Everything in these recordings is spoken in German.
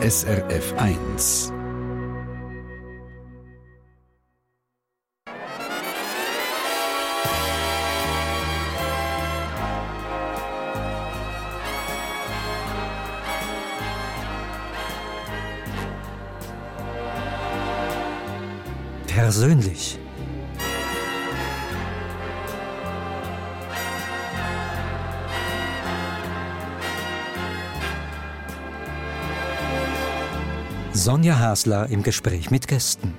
SRF 1. Persönlich. Sonja Hasler im Gespräch mit Gästen.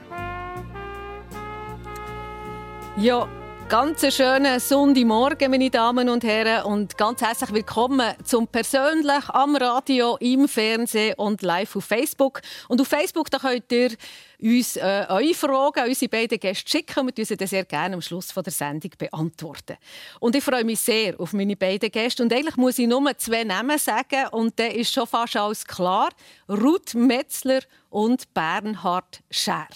Ja, ganz schönen Sonntagmorgen, meine Damen und Herren, und ganz herzlich willkommen zum persönlich am Radio, im Fernsehen und live auf Facebook. Und auf Facebook da könnt ihr uns äh, eure Fragen unsere beiden Gäste schicken wir sie sehr gerne am Schluss von der Sendung beantworten. Und ich freue mich sehr auf meine beiden Gäste. Und eigentlich muss ich nur zwei Namen sagen und dann ist schon fast alles klar. Ruth Metzler und Bernhard Scher.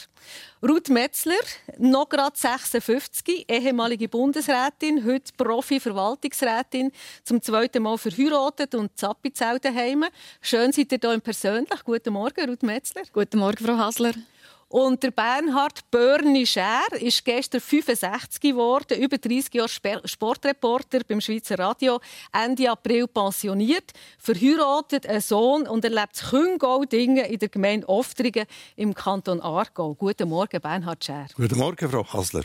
Ruth Metzler, noch gerade 56, ehemalige Bundesrätin, heute Profi-Verwaltungsrätin, zum zweiten Mal verheiratet und Zappizell daheim. Schön seid ihr hier persönlich. Guten Morgen, Ruth Metzler. Guten Morgen, Frau Hasler. Und der Bernhard Börni Schär ist gestern 65 geworden, über 30 Jahre Sportreporter beim Schweizer Radio, Ende April pensioniert, verheiratet, einen Sohn und erlebt Küngau-Dinge in der Gemeinde Oftringen im Kanton Aargau. Guten Morgen, Bernhard Schär. Guten Morgen, Frau Hasler.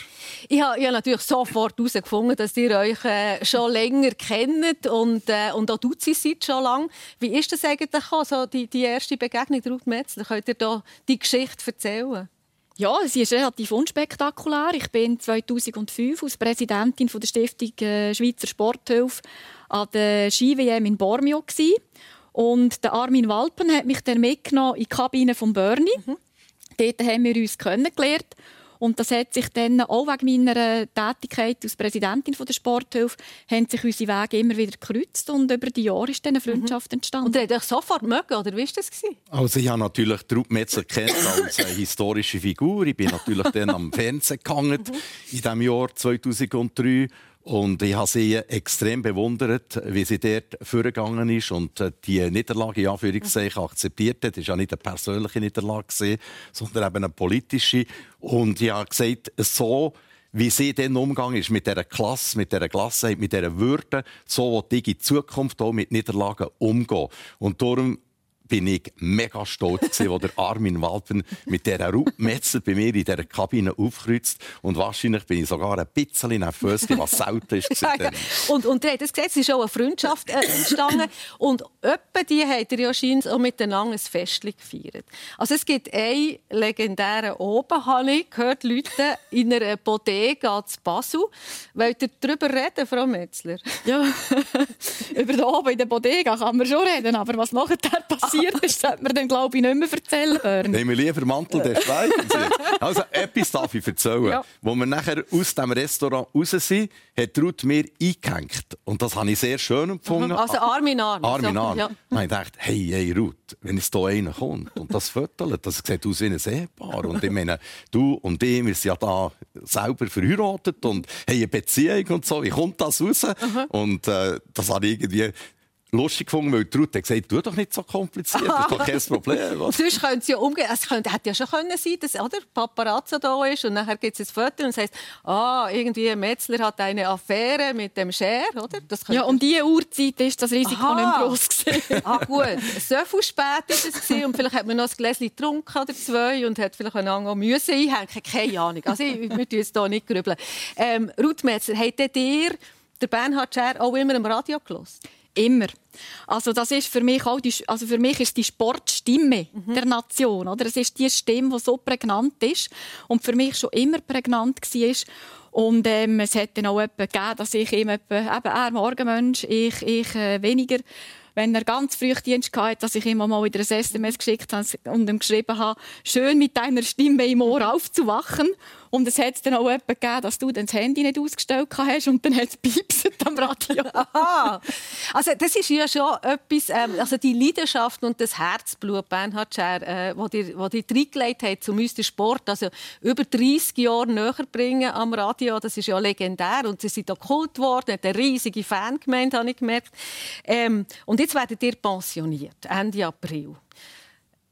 Ich habe, habe natürlich sofort herausgefunden, dass ihr euch äh, schon länger kennt und, äh, und auch Duzi seid schon lange. Wie ist das eigentlich so die, die erste Begegnung, Ruth Metzler? Könnt ihr da die Geschichte erzählen? Ja, sie ist relativ unspektakulär. Ich bin 2005 als Präsidentin der Stiftung äh, Schweizer Sporthilfe an der Ski-WM in Bormio und der Armin Walpen hat mich dann mitgenommen in die Kabine von Bernie. Mhm. Dort haben wir uns kennengelernt und das hat sich dann auch wegen meiner Tätigkeit als Präsidentin der Sporthilfe haben sich unsere Wege immer wieder gekreuzt und über die Jahre ist dann eine Freundschaft entstanden. Und ihr habt euch sofort mögen, oder wie war das? Also ich habe natürlich Ruth Metzler kennt als eine historische Figur. Ich bin natürlich dann am Fernsehen gegangen in dem Jahr 2003 und ich habe sie extrem bewundert, wie sie dort vorgegangen ist und äh, die Niederlage in Anführungszeichen akzeptiert hat. Das war ja nicht eine persönliche Niederlage, sondern eben eine politische. Und ich habe gesagt, so wie sie dann umgegangen ist mit dieser Klasse, mit dieser Gelassenheit, mit dieser Würde, so will ich in Zukunft auch mit Niederlagen umgehen. Und darum bin ich mega stolz, als der Armin Walpen mit dieser Metzel bei mir in dieser Kabine aufkreuzt. Und wahrscheinlich bin ich sogar ein bisschen nervös, was selten ist. ja, ja. Und, und ihr habt es gesehen, es ist auch eine Freundschaft äh, entstanden. und etwa die habt ihr ja scheinbar auch miteinander ein Fest gefeiert. Also es gibt einen legendären Oben, habe ich gehört, Leute in einer Bodega zu Basel. Wollt ihr darüber reden, Frau Metzler? Ja, über den Oben in der Bodega kann man schon reden, aber was nachher passiert? Passiert ist, sollte man dann, glaube ich, nicht mehr erzählen hören. Nehmen wir lieber Mantel der Schweiz. also, etwas darf ich erzählen. Ja. Wo wir nachher aus dem Restaurant raus sind, hat Ruth mir eingehängt. Und das habe ich sehr schön empfunden. Also Arm in Arm. Arm in Arm. Ja. Und ich dachte, hey, hey Ruth, wenn jetzt hier einer kommt und das fötelt, das sieht aus wie ein Ehepaar. Und ich meine, du und ich, wir sind ja da selber verheiratet und haben eine Beziehung und so. Wie kommt das raus? Mhm. Und äh, das habe ich irgendwie lustig gefunden, weil Ruth hat gesagt, tu doch nicht so kompliziert, das ist doch kein Problem. Was? Sonst könnte es ja umgehen. Es könnte, hätte ja schon können sein dass oder, Paparazzo da ist und nachher gibt es ein Foto und es heisst, ah, irgendwie Metzler hat eine Affäre mit dem Scher, oder? ja, um diese Uhrzeit ist das Risiko Aha. nicht groß gewesen. ah, gut. So viel spät ist es gewesen und vielleicht hat man noch ein Gläschen getrunken oder zwei und hat vielleicht auch Müsse einhängen. Keine Ahnung. Also, ich, wir tun jetzt hier nicht grübeln. Ähm, Ruth Metzler, habt ihr der Bernhard Scher auch immer im Radio gehört? Immer. Also das ist für mich auch die, also für mich ist die Sportstimme mhm. der Nation, oder? Es ist die Stimme, die so prägnant ist und für mich schon immer prägnant war. Und ähm, es hat dann auch jemanden gegeben, dass ich ihm etwa, eben, er Morgenmensch, ich, ich äh, weniger wenn er ganz früh Dienst hatte, dass ich immer mal wieder ein SMS geschickt habe und ihm geschrieben habe, schön mit deiner Stimme im Ohr aufzuwachen. Und es hat dann auch jemanden gegeben, dass du das Handy nicht ausgestellt hast und dann hat es am Radio. Aha. Also das ist ja schon etwas, ähm, also die Leidenschaft und das Herzblut, Bernhard Scher, äh, wo die, wo reingelegt hat, um uns den Sport also über 30 Jahre näher bringen am Radio, das ist ja legendär und sie sind auch geholt worden, hat eine riesige Fangemeinde, habe ich gemerkt. Ähm, und jetzt werdet ihr pensioniert, Ende April.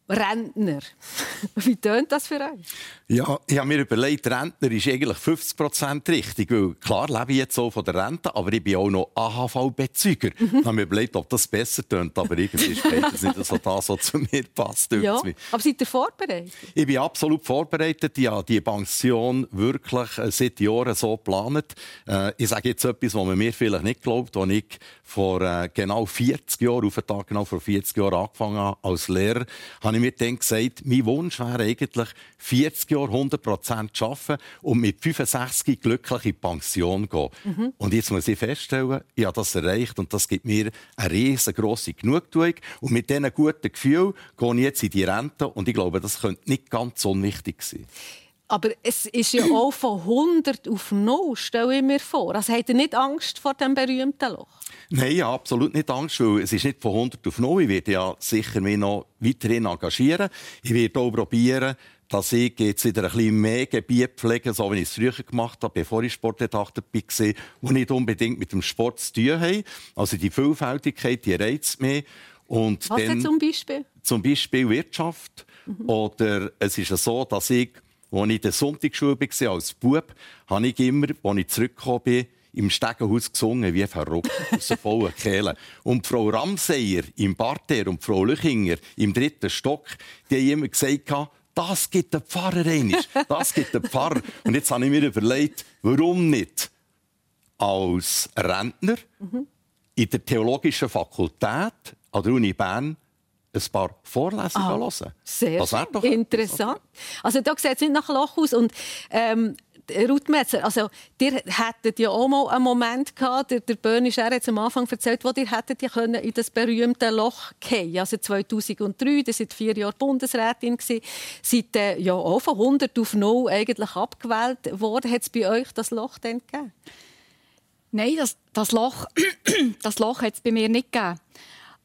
Rentner. Wie tönt das für euch? Ja, ich habe mir überlegt, Rentner ist eigentlich 50 Prozent richtig, weil klar lebe ich jetzt so von der Rente, aber ich bin auch noch AHV-Bezüger. Mhm. Ich habe mir überlegt, ob das besser tönt, aber irgendwie ist beides nicht so das, was zu mir passt. Ja, aber seid ihr vorbereitet? Ich bin absolut vorbereitet. Ich habe die Pension wirklich äh, seit Jahren so geplant. Äh, ich sage jetzt etwas, was man mir vielleicht nicht glaubt, als ich vor äh, genau 40 Jahren, auf den Tag genau vor 40 Jahren angefangen habe als Lehrer, habe ich mir dann gesagt, mein Wunsch wäre eigentlich 40 Jahre Jahr 100 Prozent arbeiten und mit 65 glücklich in Pension gehen. Mhm. Und jetzt muss ich feststellen, ich habe das erreicht und das gibt mir eine riesengroße Genugtuung. Und mit diesen guten Gefühlen gehe ich jetzt in die Rente und ich glaube, das könnte nicht ganz unwichtig sein. Aber es ist ja auch von 100 auf 0, stelle ich mir vor. Also habt ihr nicht Angst vor dem berühmten Loch? Nein, ja, absolut nicht Angst, weil es ist nicht von 100 auf 0. Ich werde ja sicher mich noch weiterhin engagieren. Ich werde auch probieren, dass ich jetzt wieder ein bisschen mehr Gebiet pflege, so wie ich es früher gemacht habe, bevor ich Sportredakteur war, die nicht unbedingt mit dem Sport zu tun haben. Also die Vielfältigkeit, die reizt mich. Und Was dann, zum Beispiel? Zum Beispiel Wirtschaft. Mhm. Oder es ist so, dass ich, als ich in der Sonntagsschule war, als Bub, habe ich immer, als ich zurückgekommen bin, im Stegenhaus gesungen, wie verrückt, aus der vollen Kehle. Und Frau Ramseyer im Parterre und Frau Lüchinger im dritten Stock, die haben immer gesagt, das gibt der Pfarrer einig. Das gibt der Pfarrer. Und jetzt habe ich mir überlegt, warum nicht als Rentner mhm. in der Theologischen Fakultät an der Uni Bern ein paar Vorlesungen ah, hören. Sehr das doch interessant. Also da sieht es nicht nach Loch aus. Und ähm, Ruth Metzer, also, ihr hättet ja auch mal einen Moment gehabt, der, der Böhni Scher hat am Anfang erzählt, wo ihr hättet ja können in das berühmte Loch fallen Also 2003, ihr seid vier Jahre Bundesrätin gewesen, seid äh, ja auch von 100 auf 0 eigentlich abgewählt worden. Hat es bei euch das Loch denn gegeben? Nein, das, das Loch, das Loch hat es bei mir nicht gegeben.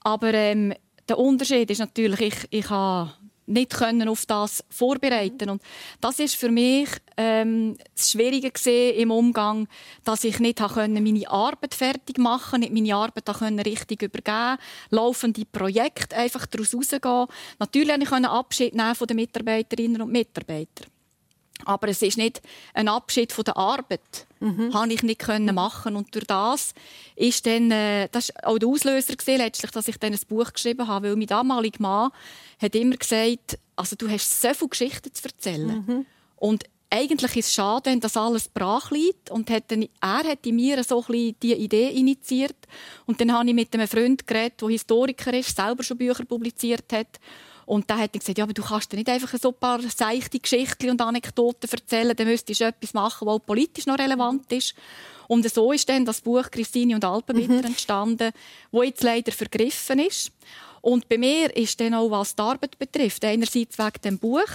Aber ähm, der Unterschied ist natürlich, ich, ich habe nicht können auf das vorbereiten und das ist für mich ähm, das Schwierige im Umgang, dass ich nicht können meine Arbeit fertig machen, nicht meine Arbeit können richtig übergeben, laufende Projekte einfach daraus rausgehen. Natürlich konnte ich Abschied nehmen von den Mitarbeiterinnen und Mitarbeitern. Aber es ist nicht ein Abschied von der Arbeit, mhm. habe ich nicht können machen und durch das ist dann äh, das ist auch der Auslöser gewesen, letztlich, dass ich dann ein Buch geschrieben habe, weil mein damaliger Mann hat immer gesagt, also du hast so viele Geschichten zu erzählen mhm. und eigentlich ist es schade, wenn das alles brach liegt. Und hat dann, er hat in mir so ein die Idee initiiert. Und dann habe ich mit einem Freund geredet, der Historiker ist, selber schon Bücher publiziert hat. Und da hat er gesagt, ja, aber du kannst dir nicht einfach so ein paar seichte Geschichten und Anekdoten erzählen, dann müsstest du etwas machen, was politisch noch relevant ist. Und so ist dann das Buch Christine und Alpenbitter mhm. entstanden, wo jetzt leider vergriffen ist. Und bei mir ist dann auch, was die Arbeit betrifft, einerseits wegen dem Buch,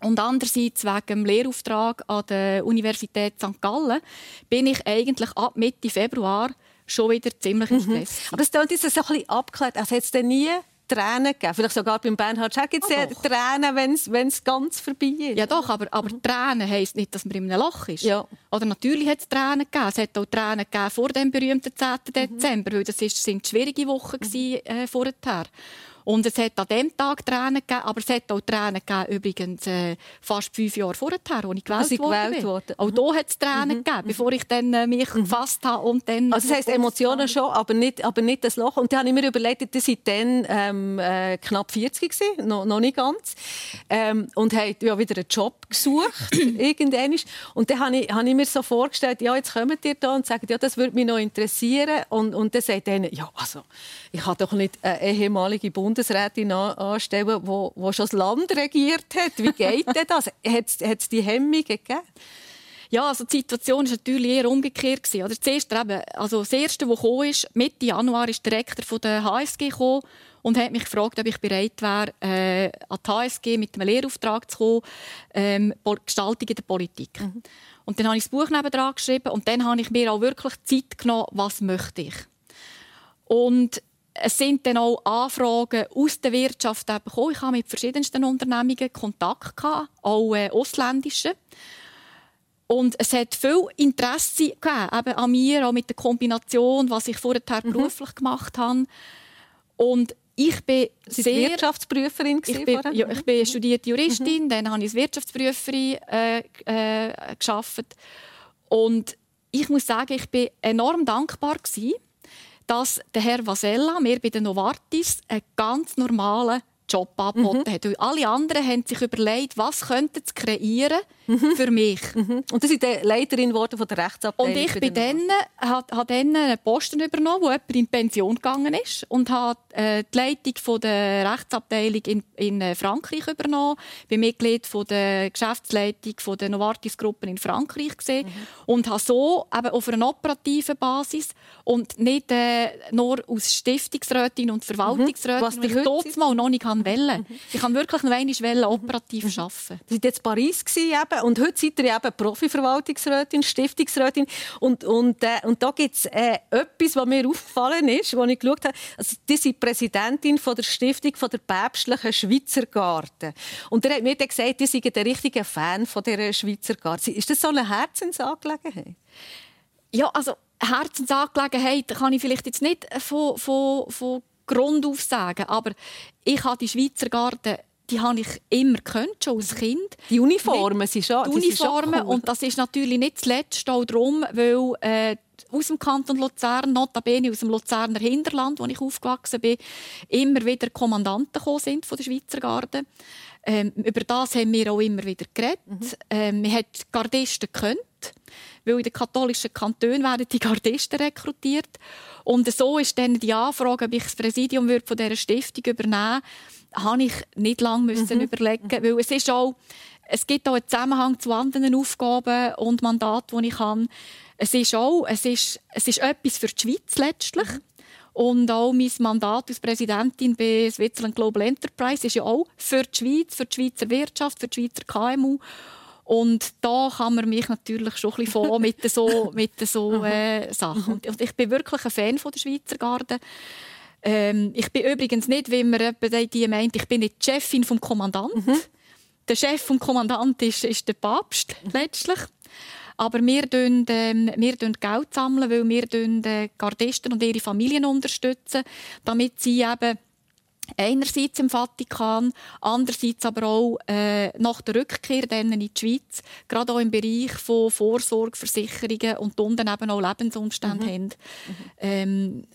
und andererseits wegen dem Lehrauftrag an der Universität St. Gallen bin ich eigentlich ab Mitte Februar schon wieder ziemlich im Stress. Mhm. Aber es klingt jetzt so ein bisschen abgeklärt. Also hat es denn nie Tränen gegeben. Vielleicht sogar beim Bernhard Schack gibt es ja Tränen, wenn es ganz vorbei ist. Ja doch, aber, aber mhm. Tränen heisst nicht, dass man in einem Loch ist. Ja. Oder natürlich hat es Tränen gegeben. Es hat auch Tränen gegeben vor dem berühmten 10. Mhm. Dezember, weil das ist, sind schwierige Wochen mhm. gewesen, äh, vorher. Und es hat an dem Tag Tränen gegeben, aber es hat auch Tränen gegeben, übrigens äh, fast fünf Jahre vorher, als ich gewählt, also gewählt wurde. Auch da hat es Tränen mhm. gegeben, bevor ich dann, äh, mich mhm. gefasst habe. Und dann also das heisst Emotionen schon, aber nicht, aber nicht das Loch. Und dann habe ich mir überlegt, dass ich dann ähm, äh, knapp 40 war, noch, noch nicht ganz, ähm, und habe ja, wieder einen Job gesucht, irgendwann. Und dann habe ich, habe ich mir so vorgestellt, ja, jetzt kommt ihr da und sagt, ja, das würde mich noch interessieren. Und, und dann sagt er, ja, also, ich habe doch nicht eine ehemalige Bundes Bundesrätin anstellen, die, die schon das Land regiert hat. Wie geht denn das? Hat es die Hemmungen gegeben? Ja, also die Situation war natürlich eher umgekehrt. Oder das, erste, eben, also das erste, was kam, ist, Mitte Januar ist der Rektor der HSG gekommen und hat mich gefragt, ob ich bereit wäre, äh, an die HSG mit einem Lehrauftrag zu kommen, ähm, Gestaltung in der Politik. Mhm. Und dann habe ich das Buch nebenan geschrieben und dann habe ich mir auch wirklich Zeit genommen, was möchte ich. Und es sind dann auch Anfragen aus der Wirtschaft bekommen. Ich habe mit verschiedensten Unternehmungen Kontakt gehabt, auch äh, ausländischen. Und es hat viel Interesse gegeben, eben an mir, auch mit der Kombination, was ich vorher mhm. beruflich gemacht habe. Und ich bin Sie sehr... Wirtschaftsprüferin ich bin, ja, ich bin studierte Juristin, mhm. dann habe ich als Wirtschaftsprüferin äh, äh, geschafft. Und ich muss sagen, ich bin enorm dankbar gewesen, dass der Herr Vasella mir bei den Novartis einen ganz normalen Job angeboten mhm. hat. Weil alle anderen haben sich überlegt, was könnten sie kreieren mhm. für mich. Mhm. Und das ist die Leiterin von der Rechtsabteilung. Und ich bin dann, habe, habe dann einen Posten übernommen, wo jemand in Pension gegangen ist und habe äh, die Leitung von der Rechtsabteilung in, in äh, Frankreich übernommen. Ich bin Mitglied von der Geschäftsleitung von der Novartis-Gruppen in Frankreich gesehen mhm. und habe so eben auf einer operativen Basis und nicht äh, nur aus Stiftungsrätin und Verwaltungsrätin, mhm. was ich dort mal noch nicht wollte. Mhm. Ich kann wirklich noch einmal operativ mhm. arbeiten. Sie waren jetzt in Paris eben, und heute seid ihr eben Profi-Verwaltungsrätin, Stiftungsrätin und, und, äh, und da gibt es äh, etwas, was mir aufgefallen ist, als ich geschaut habe. Also, die sind Präsidentin von der Stiftung von der päpstlichen Schweizer Garten. Und er hat mir dann gesagt, die sind der richtige Fan von dieser Schweizer Garten. Ist das so eine Herzensangelegenheit? Ja, also Herzensangelegenheit kann ich vielleicht jetzt nicht von, von, von Grund auf sagen, aber ich habe die Schweizer Garten die habe ich immer gekannt, schon als Kind. Die Uniformen sind schon Die Uniformen, schon cool. und das ist natürlich nicht zuletzt auch darum, weil äh, aus dem Kanton Luzern, notabene aus dem Luzerner Hinterland, wo ich aufgewachsen bin, immer wieder Kommandanten gekommen sind von der Schweizer Garde. Ähm, über das haben wir auch immer wieder geredet. Mhm. Ähm, man hat Gardisten gekannt weil in den katholischen Kantonen werden die Gardisten rekrutiert. Und so ist dann die Anfrage, ob ich das Präsidium von dieser Stiftung übernehmen würde, habe ich nicht lange mhm. überlegen weil es ist auch, es gibt auch einen Zusammenhang zu anderen Aufgaben und Mandaten, die ich habe. Es ist auch, es ist, es ist etwas für die Schweiz letztlich. Mhm. Und auch mein Mandat als Präsidentin bei Switzerland Global Enterprise ist ja auch für die Schweiz, für die Schweizer Wirtschaft, für die Schweizer KMU. Und da kann man mich natürlich schon ein bisschen mit so, mit so äh, Sachen. Und, und, ich bin wirklich ein Fan von der Schweizer Garde. Ähm, ich bin übrigens nicht, wie man die meint, ich bin nicht die Chefin vom Kommandant. Mhm. Der Chef vom Kommandant ist, ist der Papst letztlich. Aber wir sammeln, ähm, wir Geld, sammeln, weil wir äh, Gardisten und ihre Familien unterstützen, damit sie eben Einerseits im Vatikan, andererseits aber auch äh, nach der Rückkehr dann in die Schweiz, gerade auch im Bereich von Vorsorge, Versicherungen und unten eben auch Lebensumstände mhm. haben. Mhm. Ähm,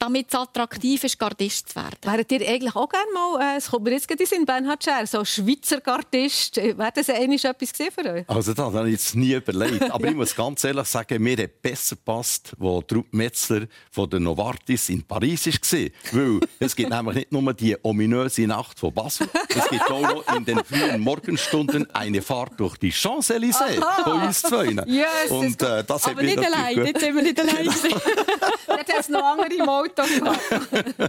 damit es attraktiv ist, Gardist zu werden. Wäret ihr eigentlich auch gerne mal, äh, es kommt mir jetzt gerade in Bernhard Scher, so Schweizer Gardist, äh, wäre das eigentlich etwas für euch? Also das habe ich jetzt nie überlegt, aber ja. ich muss ganz ehrlich sagen, mir hat besser passt, wo Trupp Metzler von der Novartis in Paris war, weil es gibt nämlich nicht nur die ominöse Nacht von Basel, es gibt auch noch in den frühen Morgenstunden eine Fahrt durch die Champs-Élysées von uns zwei. Yes, Und, äh, das aber nicht allein, jetzt sind wir nicht allein. Jetzt hat es noch andere Mal Auto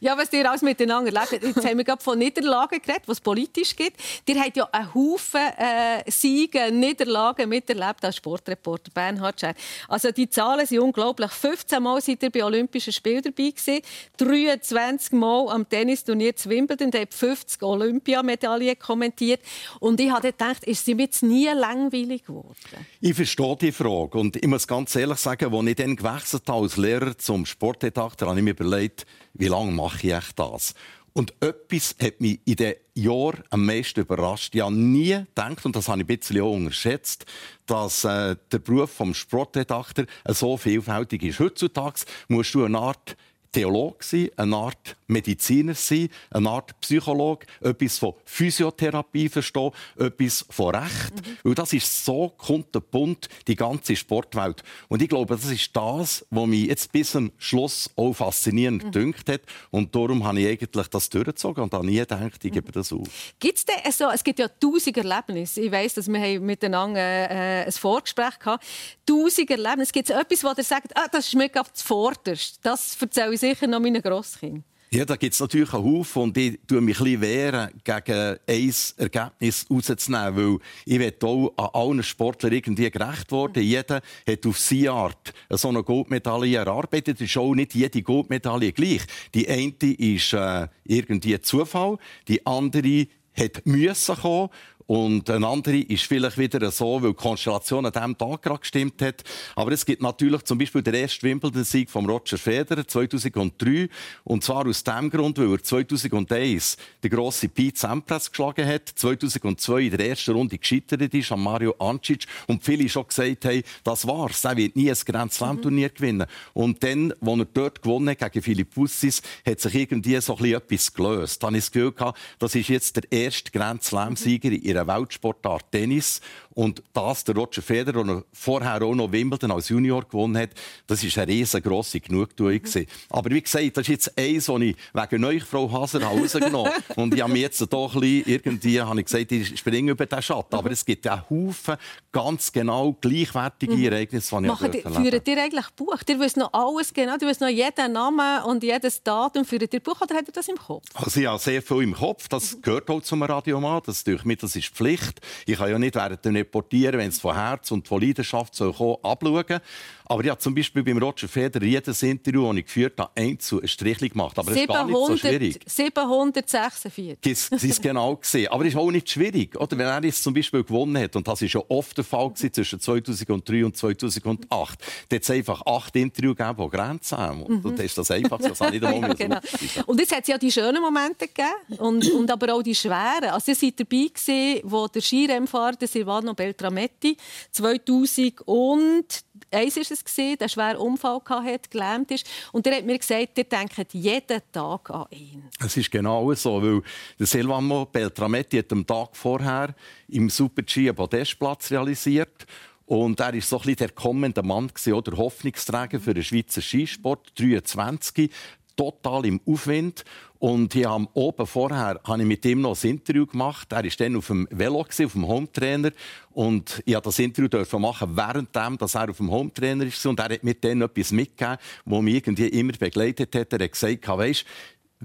Ja, was ihr alles miteinander lebt. Jetzt haben wir gerade von Niederlagen geredet, was es politisch gibt. Ihr habt ja einen Haufen äh, Siege, Niederlagen miterlebt als Sportreporter Bernhard Scher. Also die Zahlen sind unglaublich. 15 Mal seid ihr bei Olympischen Spielen dabei gewesen, 23 Mal am Tennisturnier zu Wimbledon, und habt 50 Olympiamedaillen kommentiert. Und ich habe gedacht, ist sie jetzt nie langweilig geworden? Ich verstehe die Frage. Und ich muss ganz ehrlich sagen, als ich dann gewechselt habe als Lehrer zum Sportredakteur, da habe ich mir überlegt, wie lange mache ich das? Und etwas hat mich in den Jahren am meisten überrascht. Ich habe nie gedacht, und das habe ich ein bisschen auch unterschätzt, dass äh, der Beruf des Sportredakteur so vielfältig ist. Heutzutage musst du eine Art Theologe sein, eine Art Mediziner sein, eine Art Psychologe, etwas von Physiotherapie verstehen, etwas von Recht. Mhm. Weil das ist so kunterbunt, die ganze Sportwelt. Und ich glaube, das ist das, was mich jetzt bis zum Schluss auch faszinierend mhm. gedünkt hat. Und darum habe ich eigentlich das durchgezogen und habe nie gedacht, ich gebe das auf. Gibt's denn so, es gibt ja tausend Erlebnisse. Ich weiss, dass wir miteinander äh, ein Vorgespräch hatten. Tausend Erlebnisse. Gibt es etwas, wo ihr sagt, ah, das ist mir gerade zuvorderst. Das erzähle ich sicher noch meinen Grosskindern. Ja, da gibt es natürlich einen Haufen und ich tue mich ein wehren, gegen ein Ergebnis rauszunehmen, weil ich will auch an allen Sportlern irgendwie gerecht werden. Jeder hat auf seine Art so eine Goldmedaille erarbeitet. Es ist auch nicht jede Goldmedaille gleich. Die eine ist äh, irgendwie Zufall, die andere hat müssen kommen Und eine andere ist vielleicht wieder so, weil die Konstellation an diesem Tag gerade gestimmt hat. Aber es gibt natürlich zum Beispiel den ersten Wimbledon-Sieg von Roger Federer 2003. Und zwar aus dem Grund, weil er 2001 den grossen Pete Sampras geschlagen hat, 2002 in der ersten Runde gescheitert ist an Mario Ancic und viele schon gesagt haben, das war's, er wird nie ein Grand Slam-Turnier mhm. gewinnen. Und dann, als er dort gewonnen hat gegen Philipp Bussis, hat sich irgendwie so ein bisschen etwas gelöst. Dann habe ich das Gefühl gehabt, das ist jetzt der erste Grand Slam-Sieger in ihrer Weltsportart Tennis. Und das, der Roger Federer, der vorher auch noch Wimbledon als Junior gewonnen hat, das ist eine riesengroße Genugtuung. Mhm. Aber wie gesagt, das ist jetzt eins, das ich wegen euch, Frau Haser, rausgenommen habe. Und ich habe mir jetzt doch ein bisschen, irgendwie, habe ich gesagt, ich springe über den Schatten. Aber es gibt ja Haufen ganz genau gleichwertige mhm. Ereignisse, die ich Machen Führen ihr eigentlich Buch? Ihr wisst noch alles genau, ihr wisst noch jeden Namen und jedes Datum. Führt ihr Buch oder habt ihr das im Kopf? Also ich habe sehr viel im Kopf. Das gehört auch zum Radiomann. Das, durch mich, das ist Pflicht. Ich kann ja nicht während dem Reportieren, wenn es von Herz und von Leidenschaft soll kommen, abschauen. Aber ich habe zum Beispiel beim Roger Federer jedes Interview, das ich geführt habe, einzeln ein Strichchen gemacht. Aber 700, ist gar nicht so schwierig. 746. Das ist genau gesehen. Aber es ist auch nicht schwierig. Oder wenn er jetzt zum Beispiel gewonnen hat, und das war ja oft der Fall zwischen 2003 und 2008, dann hat es einfach acht Interviews gegeben, die Grenzen haben. Und mhm. das ist das einfach. Das habe ich nicht ja, genau. Und jetzt hat es ja die schönen Momente gegeben, und, und aber auch die schweren. Also ihr seid dabei gewesen, wo der Skirennfahrer Silvano Beltrametti 2000 und eins ist es gesehen, der schweren Unfall hatte, gelähmt ist. Und er hat mir gesagt, ihr denkt jeden Tag an ihn. Es ist genau so, weil der Silvano Beltrametti hat am Tag vorher im Super-G einen Podestplatz realisiert. Und er war so ein der kommende Mann, der Hoffnungsträger für den Schweizer Skisport, 23 total im Aufwind. Und ich habe oben vorher habe ich mit ihm noch ein Interview gemacht. Er war dann auf dem Velo, auf dem Hometrainer. Und ich durfte das Interview machen, währenddem, dass er auf dem Hometrainer war. Und er hat mir dann etwas mitgegeben, das mich irgendwie immer begleitet hat. Er hat gesagt, weißt,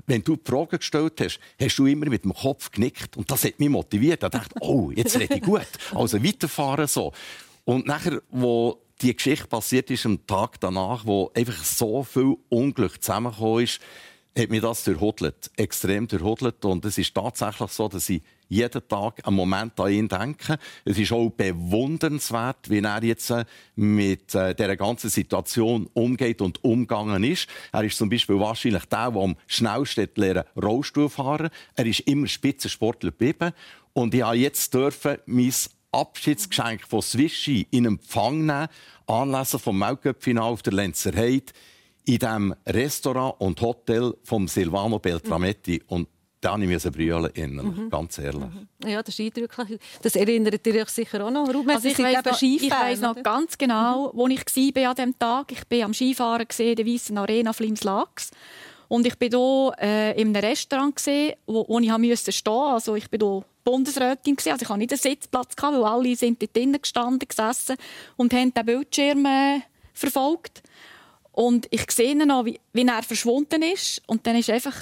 wenn du die Frage gestellt hast, hast du immer mit dem Kopf genickt. Und das hat mich motiviert. Ich dachte, oh, jetzt rede ich gut. Also weiterfahren so. Und nachher, wo die Geschichte passiert ist am Tag danach, wo einfach so viel Unglück zusammengekommen ist, hat mir das durchhudelt, extrem durchhudelt. Und es ist tatsächlich so, dass ich jeden Tag einen Moment an ihn denke. Es ist auch bewundernswert, wie er jetzt äh, mit äh, dieser ganzen Situation umgeht und umgegangen ist. Er ist zum Beispiel wahrscheinlich der, der am schnellsten lernen Rollstuhl fahren. Er ist immer Spitzensportler geblieben. Und ich habe jetzt dürfen mein Abschiedsgeschenk von Swishy in Empfang nehmen, anlässlich vom Weltcup-Final auf der Lenzer Heide, in dem Restaurant und Hotel von Silvano Beltrametti. Mhm. Und da habe ich brüllen innerlich, mhm. ganz ehrlich. Mhm. Ja, das ist eindrücklich. Das erinnert ihr euch sicher auch noch. Ruben, also ich weiss noch, ich weiss noch ganz genau, wo ich war an diesem Tag. Ich war am Skifahren in der Weißen Arena Flims-Lax. Und ich war hier äh, in einem Restaurant, gewesen, wo, wo ich musste stehen Also ich bin hier Bundesrätin gewesen. Also ich hatte nicht einen Sitzplatz gehabt, weil alle sind dort drinnen gestanden, gesessen und haben den Bildschirm äh, verfolgt. Und ich sehe noch, wie, wie er verschwunden ist. Und dann ist einfach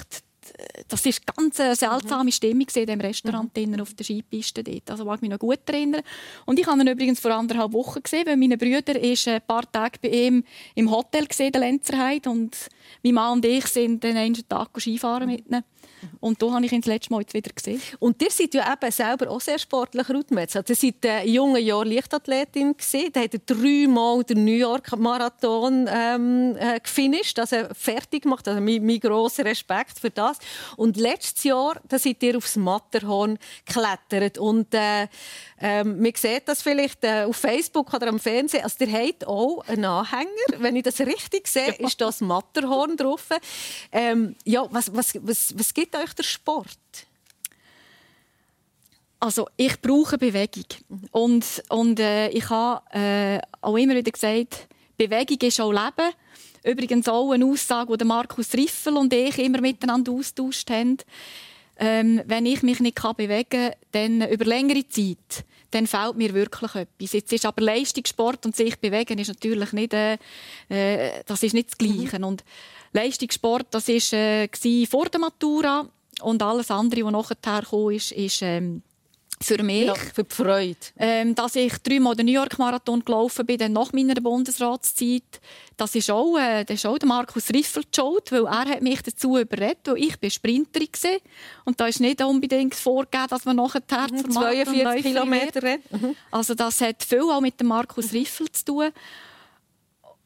das ist ganz eine seltsame Stimmung in dem Restaurant mhm. auf der Skipiste dort. Also mag mich noch gut erinnern. Und ich habe ihn übrigens vor anderthalb Wochen gesehen, weil meine Brüder ist ein paar Tage bei ihm im Hotel gesehen, der Lenzerheit und mein Mann und ich sind den einen Tag Skifahren mit ihnen. Und da habe ich ihn das letzte Mal jetzt wieder gesehen. Und ihr seid ja eben selber auch sehr sportlich, Ruth Metz. Also, ihr seid in jungen Jahren Leichtathletin. Da hat er dreimal den New York Marathon ähm, äh, gefinisht, also fertig gemacht. Also mein, mein grosser Respekt für das. Und letztes Jahr, da seid ihr aufs Matterhorn geklettert. Und äh, ähm, man sieht das vielleicht äh, auf Facebook oder am Fernsehen. Also, ihr habt auch einen Anhänger. Wenn ich das richtig sehe, ja. ist das Matterhorn drauf. Ähm, ja, was, was, was, was gibt euch der Sport? Also ich brauche Bewegung und, und äh, ich habe äh, auch immer wieder gesagt, Bewegung ist auch Leben. Übrigens auch eine Aussage, die Markus Riffel und ich immer miteinander austauscht haben. Ähm, wenn ich mich nicht bewegen kann, dann über längere Zeit, dann fehlt mir wirklich etwas. Jetzt ist aber Leistungssport und sich bewegen ist natürlich nicht, äh, äh das ist nicht das Gleiche. Mhm. Und Leistungssport, das ist äh, vor der Matura und alles andere, was nachher kam, ist, ist ähm, für mich. Ja, für die Freude. Ähm, dass ich dreimal den New York Marathon gelaufen bin, dann nach meiner Bundesratszeit, das ist auch, äh, das ist auch der Markus Riffel schuld, weil er hat mich dazu überredet, weil ich bin Sprinterin war. und da ist nicht unbedingt vorgegeben, dass man nachher mhm, 42 Kilometer mhm. Also das hat viel auch mit dem Markus Riffel zu tun.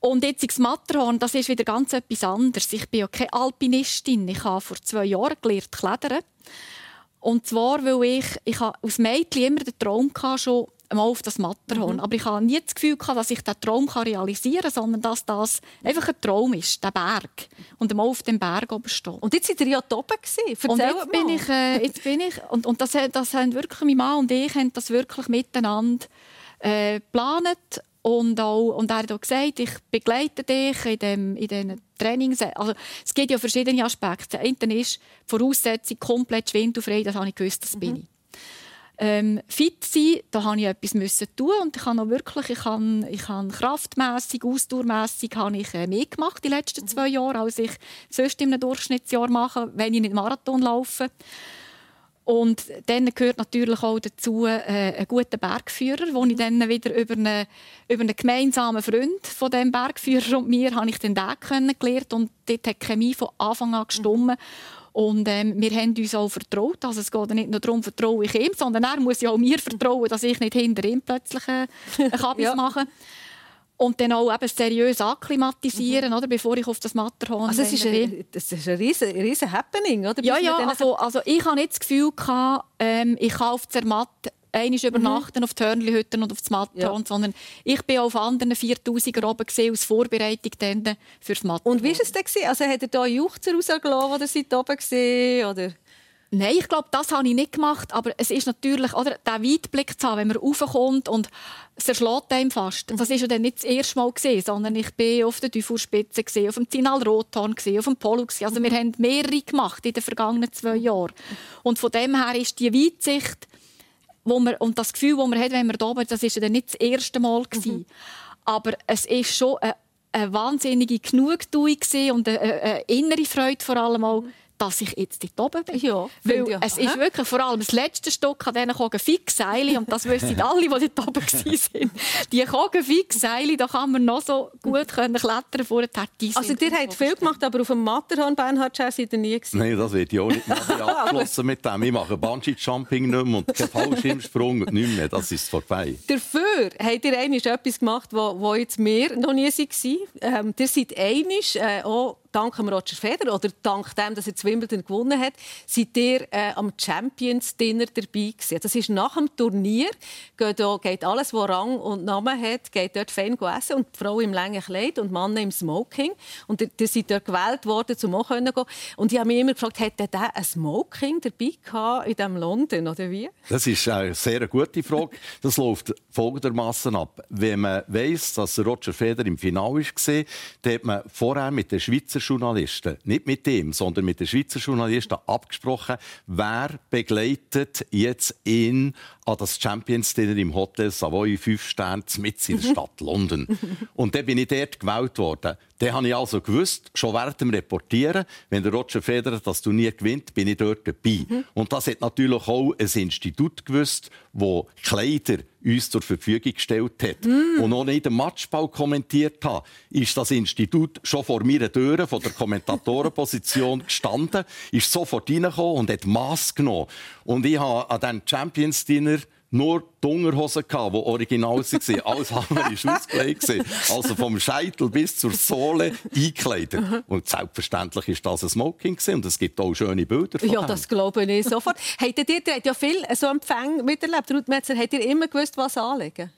Und jetzt das Matterhorn, das ist wieder ganz etwas anderes. Ich bin ja keine Alpinistin. Ich habe vor zwei Jahren gelernt klettern. Und zwar, weil ich, ich als Mädchen immer den Traum hatte, schon mal auf das Matterhorn. Mhm. Aber ich hatte nie das Gefühl, gehabt, dass ich diesen Traum realisieren kann, sondern dass das einfach ein Traum ist, der Berg. Und mal auf dem Berg oben stehen. Und jetzt seid ihr ja oben gewesen. Und jetzt bin ich, äh, jetzt bin ich, und, und das, das haben wirklich, mein Mann und ich haben das wirklich miteinander äh, geplant und, auch, und er hat auch gesagt, ich begleite dich in, dem, in diesen Trainings. Also, es gibt ja verschiedene Aspekte. Der eine ist die Voraussetzung komplett schwindelfrei, das habe ich gewusst, das mhm. bin ich. Ähm, fit sein, da habe ich etwas müssen tun und ich habe auch wirklich, ich habe, ich habe kraftmässig, ausdauermässig habe ich äh, mehr gemacht die letzten mhm. zwei Jahre, als ich sonst in einem Durchschnittsjahr mache, wenn ich nicht Marathon laufe. Und dann gehört natürlich auch dazu äh, ein guter Bergführer, wo ich dann wieder über einen, über einen gemeinsamen Freund von dem Bergführer und mir habe ich den kennengelernt und dort hat die Chemie von Anfang an gestimmt. Und ähm, wir haben uns auch vertraut. Also es geht nicht nur darum, vertraue ich ihm, sondern er muss ja auch mir vertrauen, dass ich nicht hinter ihm plötzlich äh, einen Kabis ja. mache und dann auch eben seriös akklimatisieren, mhm. oder, bevor ich auf das Matterhorn also das ist ein, das ist ein riesen, riesen Happening, oder? Ja, ja, also, also ich hatte nicht das Gefühl, gehabt, ähm, ich kann auf Zermatt einmal mhm. übernachten auf die Hörnli-Hütten und auf das Matterhorn, ja. sondern ich bin auf anderen 4000er oben gesehen als Vorbereitung für das Matterhorn. Und wie war es denn? Also hat er da Juchzer rausgelassen, oder seid oben gesehen, oder? Nein, ich glaube, das habe ich nicht gemacht. Aber es ist natürlich, oder, den Weitblick zu haben, wenn man raufkommt und es erschlägt einem fast. Das war ja dann nicht das erste Mal, gewesen, sondern ich war auf der Teufelspitze, gewesen, auf dem Zinal Rothorn, gewesen, auf dem Polo. Gewesen. Also wir haben mehrere gemacht in den vergangenen zwei Jahren. Und von dem her ist die Weitsicht wo man, und das Gefühl, das man hat, wenn man da oben, das war ja dann nicht das erste Mal. Gewesen. Mhm. Aber es ist schon eine, eine wahnsinnige Genugtuung und eine, eine, innere Freude vor allem auch, dass ich jetzt dort oben bin. Ja, Weil ja. es ist wirklich vor allem das letzte Stück an diesen Kogenfixseile und das wissen alle, die dort oben waren. Die Kogenfixseile, da kann man noch so gut können klettern vorher. Also ihr habt viel gemacht, aber auf dem Matterhorn Bernhard Scher seid ihr nie gewesen? Nein, das wird ja auch nicht mehr abgeschlossen mit dem. Ich mache Bungee-Jumping nicht mehr und keinen Fallschirmsprung und nicht mehr. Das ist vorbei. Dafür habt ihr einmal etwas gemacht, wo, jetzt wir noch nie waren. Ähm, ihr seid einmal äh, auch dank Roger Federer oder dank dem, dass er Wimbledon gewonnen hat, seid ihr äh, am Champions Dinner dabei gewesen. Das ist nach dem Turnier, geht, da, geht alles, was Rang und Namen hat, geht dort fein essen und die Frau im langen Kleid und Mann im Smoking. Und ihr, ihr seid dort gewählt worden, um auch zu gehen. Und ich habe mich immer gefragt, hätte der ein Smoking dabei gehabt in diesem London, oder wie? Das ist eine sehr gute Frage. Das läuft folgendermaßen ab. Wenn man weiss, dass Roger Federer im Finale war, dann hat man vorher mit den Schweizer Journalisten, nicht mit ihm, sondern mit den Schweizer Journalisten abgesprochen, wer begleitet jetzt ihn an das Champions Dinner im Hotel Savoy 5 Sterne mit in der Stadt London. Und dann bin ich dort gewählt worden. Dann habe ich also gewusst, schon während dem Reportieren, wenn der Roger Federer das Turnier gewinnt, bin ich dort dabei. Mhm. Und das hat natürlich auch ein Institut gewusst, wo Kleider uns zur Verfügung gestellt hat. Mm. Und noch nicht den Matchball kommentiert hat, ist das Institut schon vor meiner Tür von der Kommentatorenposition gestanden, ist sofort reingekommen und hat Maß genommen. Und ich habe an diesem Champions Dinner nur die Unterhosen, die original waren. Alles andere war ausgelegt. Also vom Scheitel bis zur Sohle eingekleidet. Und selbstverständlich war das ein Smoking. Und es gibt auch schöne Bilder von Ja, das glaube ich sofort. habt ihr, ihr habt ja viel so Empfänge miterlebt. Ruth Metzer, habt ihr immer gewusst, was anlegen?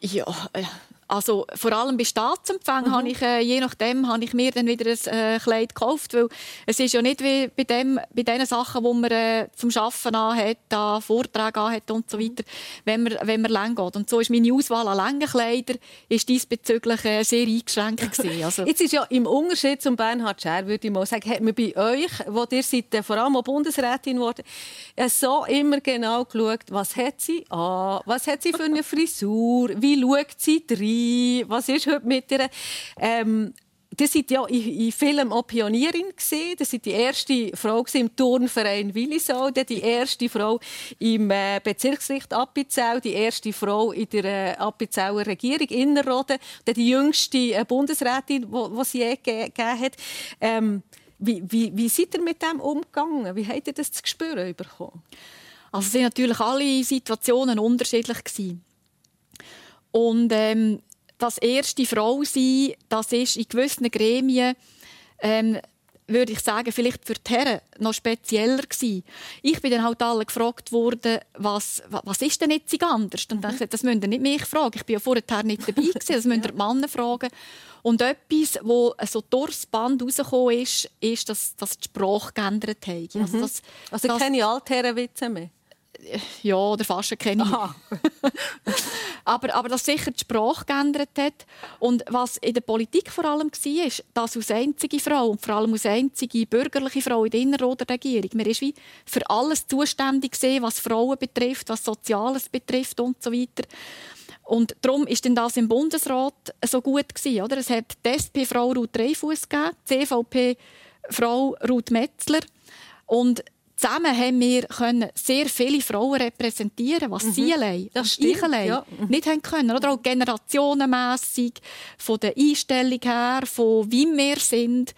Ja, äh, also vor allem bei Staatsempfängen mhm. habe ich, äh, je nachdem, habe ich mir dann wieder ein äh, Kleid gekauft, weil es ist ja nicht wie bei, dem, bei den Sachen, wo man äh, zum Arbeiten hat, da Vorträge hat und so weiter, wenn man, wenn man lang geht. Und so ist meine Auswahl an langen Kleidern ist diesbezüglich äh, sehr eingeschränkt gewesen. Also. Jetzt ist ja im Unterschied zum Bernhard Scher, würde ich mal sagen, hat man bei euch, wo ihr seid, äh, vor allem auch Bundesrätin geworden, äh, so immer genau geschaut, was hat sie an, was hat sie für eine Frisur, wie schaut sie rein, was ist heute mit ihr? Ähm, das seid ja in, in Film auch Pionierin gesehen. Das sind die erste Frau im Turnverein Willisau, die erste Frau im äh, Bezirksgericht Appenzell, die erste Frau in der äh, Appenzeller Regierung Innerrhoden, die jüngste äh, Bundesrätin, die sie je gegeben hat. Ähm, wie, wie, wie seid ihr mit dem umgegangen? Wie habt ihr das zu spüren bekommen? Also sind natürlich alle Situationen unterschiedlich gewesen. Und ähm, das erste Frau sein, das ist in gewissen Gremien ähm, würde ich sagen, vielleicht für die Herren noch spezieller gewesen. Ich bin dann halt alle gefragt worden, was, was ist denn jetzt anders? Dann dachte ich, das müsst ihr nicht mich fragen. Ich bin ja vorher nicht dabei gewesen, das müsst ihr die Männer fragen. Und etwas, wo so durchs Band rausgekommen ist, ist, dass, dass die Sprache geändert hat. Also, mhm. das, also das, keine Altherrenwitze mehr? ja, oder fast kenne ich. aber, aber dass sicher die Sprache geändert hat. Und was in der Politik vor allem war, ist, dass als einzige Frau und vor allem als einzige bürgerliche Frau in der Innerrhoder Regierung, man ist wie für alles zuständig gesehen, was Frauen betrifft, was Soziales betrifft und so weiter. Und darum ist denn das im Bundesrat so gut gewesen, oder? Es hat die SP-Frau Ruth Dreifuss gegeben, die CVP-Frau Ruth Metzler und zusammen haben wir können sehr viele Frauen repräsentieren, was mhm. sie allein, das stimmt, ich allein ja. mhm. nicht haben können. Oder auch generationenmässig von der Einstellung her, von wie wir sind.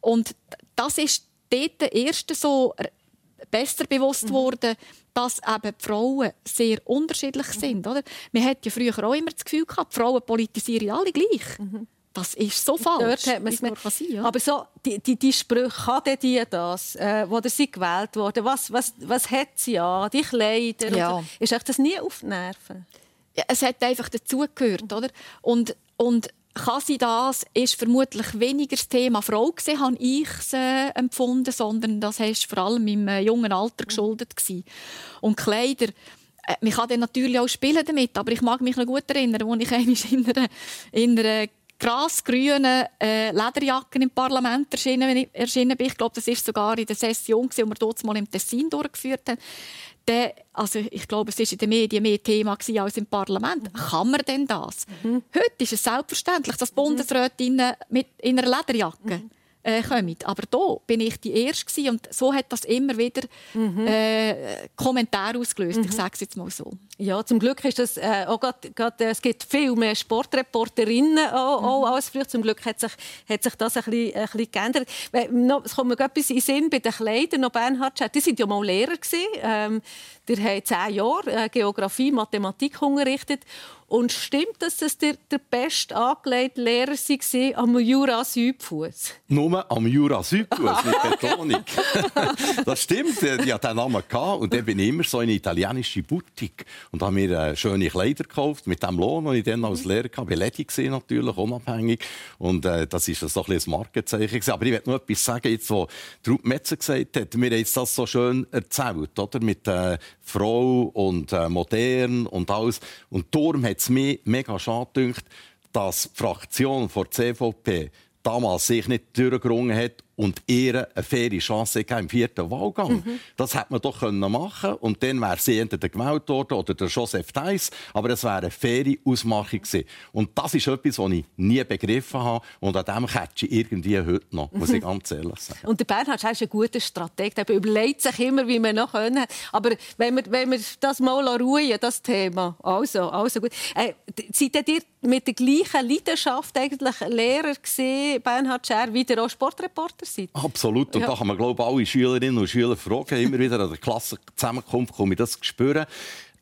Und das ist dort erst so besser bewusst mhm. worden, dass eben die Frauen sehr unterschiedlich mhm. sind. Oder? Man hat ja früher auch immer das Gefühl gehabt, die Frauen politisieren alle gleich. Mhm. Das ist so falsch. Dort hat man es ja. Aber so, die, die, die Sprüche, kann die das, äh, wo sie gewählt wurde, was, was, was hat sie an, die Kleider, ja. so. ist euch das nie auf die Nerven? Ja, es hat einfach dazugehört, oder? Und, und kann sie das, ist vermutlich weniger das Thema Frau gewesen, habe ich es äh, empfunden, sondern das war vor allem im äh, jungen Alter geschuldet gewesen. Und Kleider, äh, man kann dann natürlich auch spielen damit, aber ich mag mich noch gut erinnern, als ich in einer, in einer grasgrünen äh, Lederjacken im Parlament erschienen, erschienen bin. Ich glaube, das ist sogar in der Session, die wir dort mal im Tessin durchgeführt haben. Der, also ich glaube, es war in den Medien mehr Thema als im Parlament. Mhm. Kann man denn das? Mhm. Heute ist es selbstverständlich, dass Bundesrätinnen mit in einer Lederjacke mhm äh, kommen. Aber da bin ich die Erste und so hat das immer wieder mhm. äh, Kommentare ausgelöst. Mhm. Ich sage es jetzt mal so. Ja, zum Glück ist das äh, auch grad, grad, es gibt viel mehr Sportreporterinnen auch, mhm. auch als früher. Zum Glück hat sich, hat sich das ein bisschen, ein bisschen geändert. Es kommt mir etwas in den Sinn bei den Kleidern noch Bernhard Schett. Die waren ja mal Lehrer gewesen. Ähm, die haben zehn Jahre äh, Geografie, Mathematik unterrichtet und stimmt es, dass der, der best angelegte Lehrer war am Jura Südfuss? Nur am Jura Südfuss, mit Betonung. das stimmt, ich hatte den Namen. Gehabt. Und dann bin ich immer so in eine italienische Boutique und habe mir äh, schöne Kleider gekauft mit dem Lohn, den ich dann als Lehrer hatte. Ledig natürlich, unabhängig. Und äh, das war so ein, ein Markenzeichen. Aber ich möchte noch etwas sagen, jetzt, wo Ruth Metzer gesagt hat, mir hat das so schön erzählt, oder? mit äh, Frau und äh, modern und alles. Und darum hat es mir mega schade gedacht, dass die Fraktion der CVP damals sich nicht durchgerungen hat und ihr eine faire Chance im vierten Wahlgang. Mhm. Das hätte man doch machen können. Und dann wäre sie entweder gewählt worden oder der Joseph Theiss. Aber es wäre eine faire Ausmachung gewesen. Und das ist etwas, was ich nie begriffen habe. Und an dem catche ich irgendwie heute noch, muss ich ganz ehrlich sagen. Und der Bernhard ist ein guter Strateg. Er überlegt sich immer, wie wir noch können. Aber wenn wir, wenn wir das mal ruhen, das Thema. Also, also gut. Äh, seid ihr mit der gleichen Leidenschaft eigentlich Lehrer gesehen, Bernhard Scher, wie der auch Sportreporter seid? Absolut. Und ja. da kann man, glaube ich, alle Schülerinnen und Schüler fragen. Immer wieder an der Klassenzusammenkunft komme ich das spüren.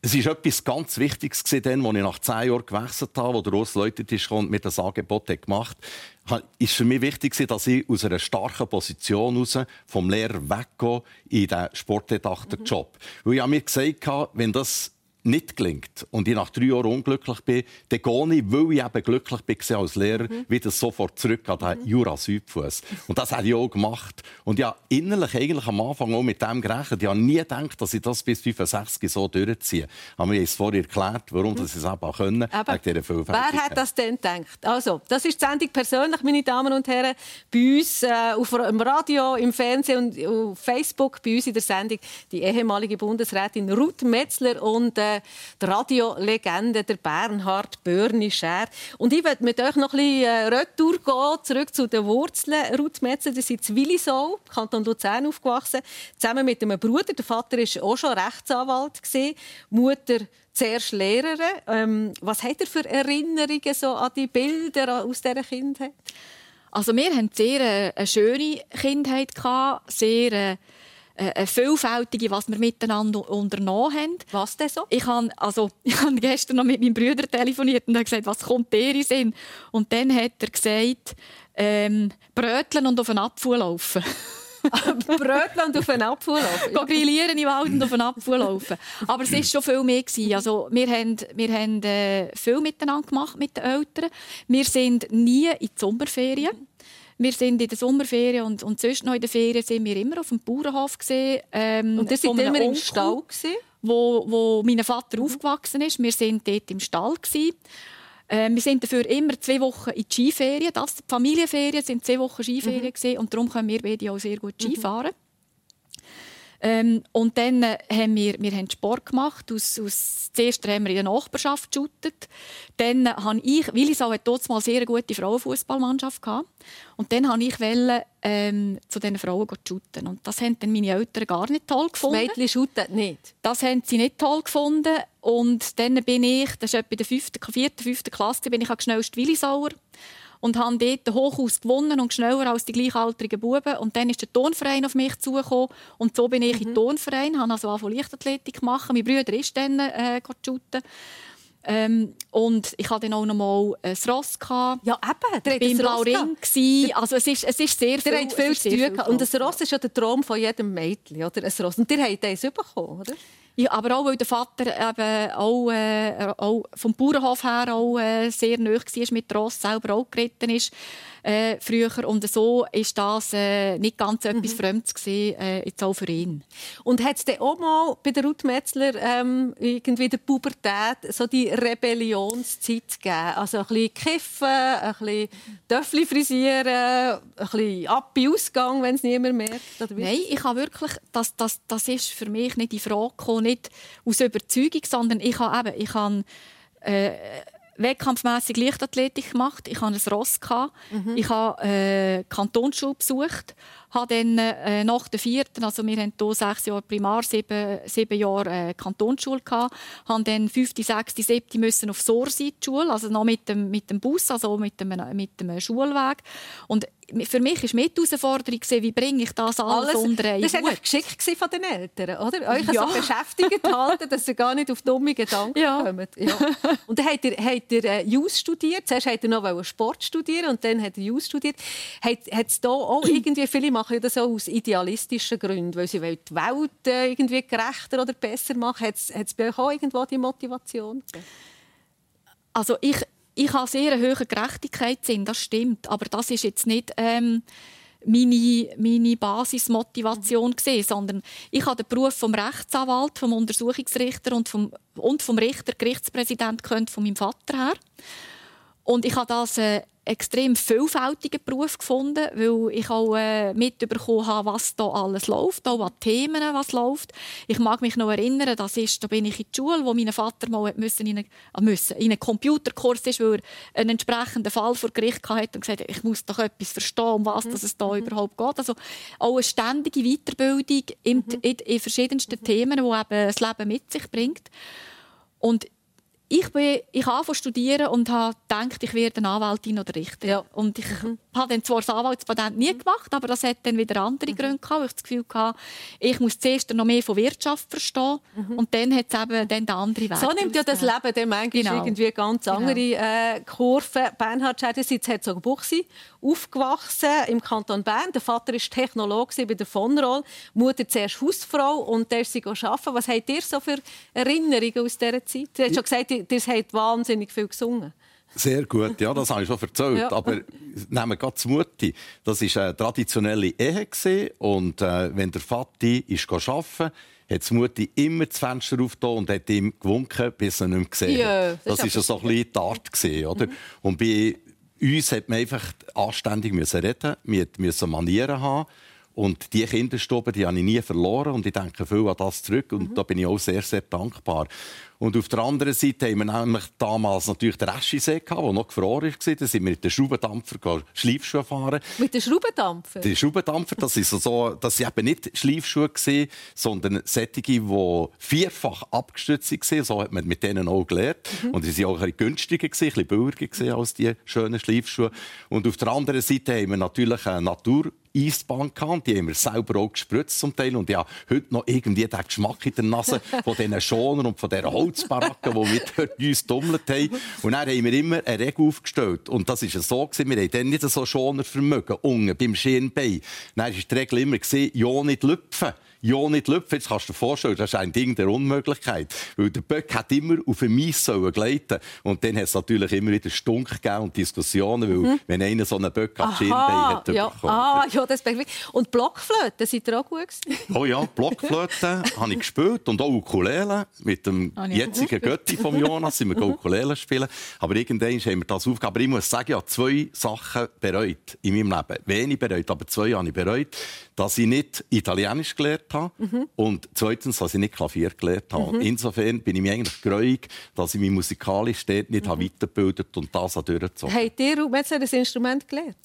Es war etwas ganz Wichtiges, dann, als ich nach zehn Jahren gewechselt habe, wo der Urs Leutetisch und mir das Angebot gemacht hat. ist für mich wichtig, dass ich aus einer starken Position heraus vom Lehrer weggehe in den Sportredakteur-Job. Mhm. Weil ich mir gesagt habe, wenn das nicht gelingt und ich nach drei Jahren unglücklich bin, dann gehe ich, weil ich eben glücklich bin als Lehrer, mhm. wieder sofort zurück an den mhm. Jura Südfuss. Und das habe ich auch gemacht. Und ja, innerlich eigentlich am Anfang auch mit dem gerechnet. Ich habe nie gedacht, dass ich das bis 65 so durchziehe. Aber mir ist vorher erklärt, warum mhm. ich es eben können, aber Wer hat das denn gedacht? Also, das ist die Sendung persönlich, meine Damen und Herren. Bei uns äh, auf dem Radio, im Fernsehen und auf Facebook, bei uns in der Sendung die ehemalige Bundesrätin Ruth Metzler und äh, äh, die Radiolegende, der Bernhard Börnischer. Und ich möchte mit euch noch ein bisschen äh, retour gehen, zurück zu den Wurzeln. Ruth Metzer, die sind in Willisau, Kanton Luzern aufgewachsen, zusammen mit einem Bruder. Der Vater war auch schon Rechtsanwalt, gewesen, Mutter zuerst Lehrerin. Ähm, was hat er für Erinnerungen so an die Bilder aus dieser Kindheit? Also wir hatten sehr äh, eine schöne Kindheit, sehr äh, äh, eine vielfältige, was wir miteinander unternommen haben. Was denn so? Ich habe, also, ich habe gestern noch mit meinem Bruder telefoniert und gesagt, was kommt dir in Sinn? Und dann hat er gesagt, ähm, Bröteln und auf einen Apfel laufen. Brötchen und auf einen Apfel laufen. Ja. grillieren im Wald und auf einen Apfel laufen. Aber es war schon viel mehr. Also, wir haben, wir haben äh, viel miteinander gemacht mit den Eltern. Wir sind nie in die Sommerferien. Wir sind in der Sommerferien und, und sonst noch in der Ferien sind wir immer auf dem Bauernhof gesehen. Ähm, und das sind immer im Stall gewesen? Wo, wo mein Vater mhm. aufgewachsen ist. Wir sind dort im Stall gewesen. Äh, wir sind dafür immer zwei Wochen in die Skiferien. Das, die Familienferien sind zwei Wochen Skiferien mhm. und darum können wir beide auch sehr gut mhm. Skifahren. Mhm. Ähm, und dann äh, haben wir, wir haben Sport gemacht. Aus, aus, zuerst haben wir in der Nachbarschaft geshootet. Dann äh, habe ich, hat dort mal sehr eine gute Frauenfußballmannschaft gehabt. Und dann habe ich wollte, ähm, zu diesen Frauen shooten. Und das haben dann meine Eltern gar nicht toll gefunden. Das Mädchen shooten nicht? Das haben sie nicht toll gefunden. Und dann bin ich, das ist etwa in der fünften, vierten, fünften Klasse, bin ich schnellst Willisauer und habe dort den Hochhaus gewonnen und schneller als die gleichaltrigen Buben. Und dann ist der Turnverein auf mich zugekommen und so bin ich mhm. in den Turnverein, habe also angefangen Leichtathletik machen. Mein Bruder ist dann äh, shooten. Ähm, und ich hatte dann auch noch mal ein Ross. Gehabt. Ja, eben. Ich war im Ring. Also es ist, es ist sehr viel. Der viel zu tun. Und ein Ross ist ja der Traum von jedem Mädchen. Oder? Ein Ross. Und ihr habt eins bekommen, oder? Ja, aber auch, weil der Vater eben auch, äh, auch vom Bauernhof her auch äh, sehr nahe war mit Ross, selber auch geritten ist äh, früher. Und so ist das äh, nicht ganz mhm. etwas Fremdes gewesen, äh, jetzt auch für ihn. Und hat es auch mal bei der Ruth Metzler ähm, irgendwie der Pubertät so die Rebellionszeit gegeben? Also ein bisschen kiffen, ein bisschen Töffel frisieren, ein bisschen ab Ausgang, wenn es niemand merkt? Nein, ich habe wirklich, das, das, das ist für mich nicht die Frage gekommen, nicht aus Überzeugung, sondern ich habe eben, ich habe, äh, wettkampfmässig Leichtathletik gemacht. Ich hatte ein Ross. Mhm. Ich habe äh, Kantonsschule besucht. Habe dann äh, nach der vierten, also wir hatten hier sechs Jahre Primar, sieben, sieben Jahre äh, Kantonsschule gehabt. Habe dann fünfte, sechste, siebte müssen auf Sorsi Schule, also noch mit dem, mit dem Bus, also mit dem, mit dem Schulweg. Und für mich war mit die Herausforderung, wie bringe ich das alles, alles unter einen Das war geschickt von den Eltern, oder? Euch ja. so beschäftigt halten, dass ihr gar nicht auf dumme Gedanken ja. kommt. Ja. Und dann habt ihr, habt ihr äh, Jus studiert. Zuerst habt ihr noch Sport studieren und dann habt ihr Jus studiert. Hat es da auch irgendwie, viele machen das auch aus idealistischen Gründen, weil sie die Welt äh, irgendwie gerechter oder besser machen. Hat es bei euch auch irgendwo die Motivation? Also ich ich habe sehr einen hohen Gerechtigkeitssinn, das stimmt. Aber das ist jetzt nicht ähm, meine, meine Basismotivation gesehen, sondern ich habe den Beruf vom Rechtsanwalt, vom Untersuchungsrichter und vom, und vom Richter, Gerichtspräsident von meinem Vater her. Und ich habe das äh, extrem vielfältigen Beruf gefunden, weil ich auch äh, mitbekommen habe, was da alles läuft, auch an Themen, was läuft. Ich mag mich noch erinnern, das ist, da bin ich in die Schule, wo mein Vater mal müssen in, einen, äh, müssen, in einen Computerkurs ist, weil er einen entsprechenden Fall vor Gericht hatte und gesagt hat, ich muss doch etwas verstehen, um was mhm. es da mhm. überhaupt geht. Also auch eine ständige Weiterbildung in, mhm. in, in verschiedensten. Themen, die eben das Leben mit sich bringt. Und ich, bin, ich habe studieren und habe gedacht, ich werde eine Anwältin oder Richter. Ja. Und ich mhm. habe dann zwar das Anwaltspatent nie gemacht, aber das hat dann wieder andere mhm. Gründe gehabt, ich das Gefühl hatte, ich muss zuerst noch mehr von Wirtschaft verstehen mhm. und dann hat es eben dann den anderen Weg. So nimmt ja das Leben dann manchmal genau. irgendwie ganz genau. andere äh, Kurven. Bernhard Schäder ist in Herzogenbuchsee aufgewachsen im Kanton Bern. Der Vater war Technologe bei der Vonroll, Mutter zuerst Hausfrau und der ist sie arbeiten. Was habt ihr so für Erinnerungen aus dieser Zeit? Du hast schon gesagt, ihr habt wahnsinnig viel gesungen. Sehr gut, ja, das habe ich schon erzählt. Ja. Aber nehmen wir gerade die Mutti. Das war eine traditionelle Ehe. Und äh, wenn der Vati ist arbeiten hat die Mutti immer das Fenster aufgetan und hat ihm gewunken, bis er nicht mehr gesehen ja. Das war so ein bisschen die Art. Oder? Mhm. Und bei uns hat man einfach anständig müssen reden, wir müssen Manieren haben. Und die Kinderstube, die habe ich nie verloren und ich denke viel an das zurück und mhm. da bin ich auch sehr, sehr dankbar. Und auf der anderen Seite haben wir nämlich damals natürlich den Eschisee gehabt, der noch gefroren war. Da sind wir mit den Schraubendampfer Schleifschuhe fahren. Mit den Schraubendampfer? Die Schraubendampfer, das ist so, das sind eben nicht Schleifschuhe sondern solche, die vierfach abgestützt waren. So hat man mit denen auch gelernt. Mhm. Und sie waren auch ein bisschen günstiger, ein bisschen billiger als die schönen Schleifschuhe. Und auf der anderen Seite haben wir natürlich eine Natur Eisbahn gehabt. Die haben wir selber auch gespritzt zum Teil. Und habe heute noch irgendwie den Geschmack in der Nase von diesen Schonern und von diesen Holzbaracken, die wir dort uns dummelt haben. Und dann haben wir immer eine Regel aufgestellt. Und das war so, gewesen, wir haben dann nicht so Schonervermögen unten beim Schienbein. Dann war die Regel immer, ja nicht lüpfen ja nicht lüpfen. Jetzt kannst du dir vorstellen, das ist ein Ding der Unmöglichkeit. Weil der Böck hat immer auf ein Mais gleiten Und dann hat es natürlich immer wieder Stunk gegeben und Diskussionen, weil mhm. wenn einer so einen Böck hat, Schienbein hat ja. Ah, ja, das Und Blockflöte, sind ihr auch gut gewesen? Oh ja, Blockflöte habe ich gespielt und auch Ukulele. Mit dem jetzigen Götti von Jonas sind wir. Ukulele spielen. Aber irgendwann haben wir das aufgegeben. Aber ich muss sagen, ich habe zwei Sachen bereut in meinem Leben. Wenig bereut, aber zwei habe ich bereut. Dass ich nicht Italienisch gelernt habe mhm. und zweitens, dass ich nicht Klavier gelernt habe. Mhm. Insofern bin ich mir eigentlich gräuig, dass ich mich musikalisch dort nicht mhm. weitergebildet und das durchgezogen habe. Habt ihr ein Instrument gelernt?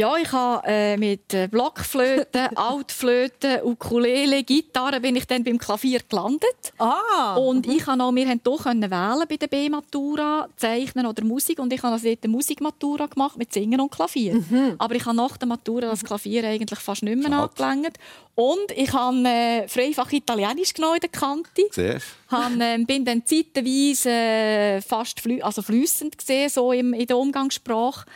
Ja, ich habe äh, mit äh, Blockflöte, Altflöte, Ukulele, Gitarre bin ich dann beim Klavier gelandet. Ah. Und ich habe auch, wir haben hier wählen bei der B-Matura, Zeichnen oder Musik. Und ich habe also dort eine Musikmatura gemacht mit Singen und Klavier. Mhm. Aber ich habe nach der Matura das Klavier eigentlich fast nicht mehr angelangt. Und ich habe äh, Freifach Italienisch genommen in der Kante. Siehst habe, äh, bin dann zeitweise äh, fast flü also flüssend gesehen, so im, in der Umgangssprache.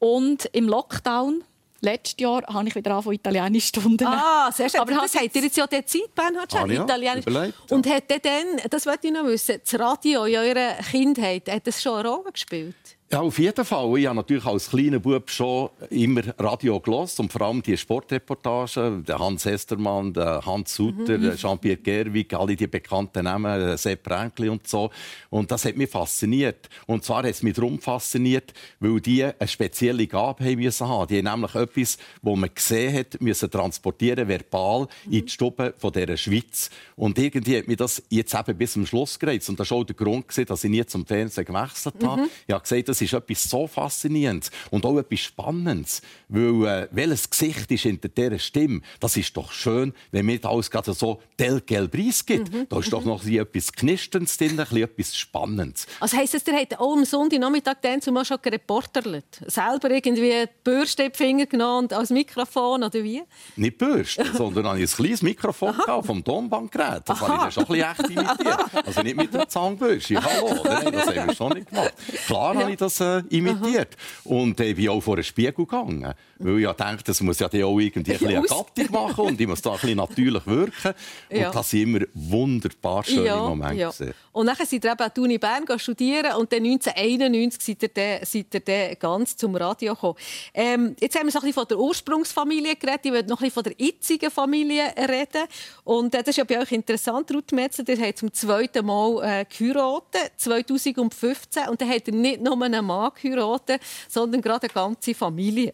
Und im Lockdown Letztes Jahr habe ich wieder von Italienisch Stunden. Ah, sehr schön. Aber das habt ihr jetzt ja der Zeit, Bernhard, ah, ja, Italienisch. Überlegt, ja. Und hat dann, das wollte ich noch wissen, das Radio in eurer Kindheit, hat das schon eine Rolle gespielt? Ja, auf jeden Fall. Ich habe natürlich als kleiner Bub schon immer Radio gelost und vor allem die Sportreportagen, der Hans Hestermann, der Hans Sutter, mhm. Jean-Pierre Gerwig, alle die bekannten Namen, Sepp Ränkli und so. Und das hat mich fasziniert. Und zwar hat es mich darum fasziniert, weil die eine spezielle Gabe haben müssen haben. Die haben nämlich etwas, was man gesehen hat, müssen transportieren, verbal, mhm. in die Stube von dieser Schweiz. Und irgendwie hat mich das jetzt eben bis zum Schluss gereizt. Und das war auch der Grund, dass ich nie zum Fernsehen gewechselt habe. Mhm. Ich habe gesagt, das ist etwas so Faszinierendes und auch etwas Spannendes. Weil, äh, welches Gesicht ist hinter dieser Stimme? Das ist doch schön, wenn mir alles gerade so Delgel gibt. Mhm. Da ist doch noch etwas Knisterndes drin, etwas Spannendes. Also heisst das, ihr habt auch am Sonntagnachmittag dann zumal schon gereporterlet? Selber irgendwie die Bürste in die Finger genommen und als Mikrofon oder wie? Nicht Bürste, sondern ein kleines Mikrofon vom Tonbandgerät. Das Aha. habe ich schon ein bisschen echt imitiert. Also nicht mit der Zahnbürste. Hallo, nein, das haben wir schon nicht gemacht. Klar ja. habe ich das äh, imitiert. Aha. Und äh, bin auch vor den Spiegel gegangen. Weil ich dachte, das muss ja auch irgendwie ein eine Gattung machen und ich muss da ein bisschen natürlich wirken. Ja. Und das sind immer wunderbar schöne ja, Momente. Ja. Und dann sind ihr eben an die Uni Bern studieren und dann 1991 seid ihr, dann, seid ihr ganz zum Radio gekommen. Ähm, jetzt haben wir so ein bisschen von der Ursprungsfamilie geredet. Ich will noch ein bisschen von der jetzigen Familie reden. Und äh, das ist ja bei euch interessant, Ruth Metzler. Ihr habt zum zweiten Mal äh, geheiratet, 2015. Und dann habt ihr nicht nur einen Mann geheiratet, sondern gerade eine ganze Familie.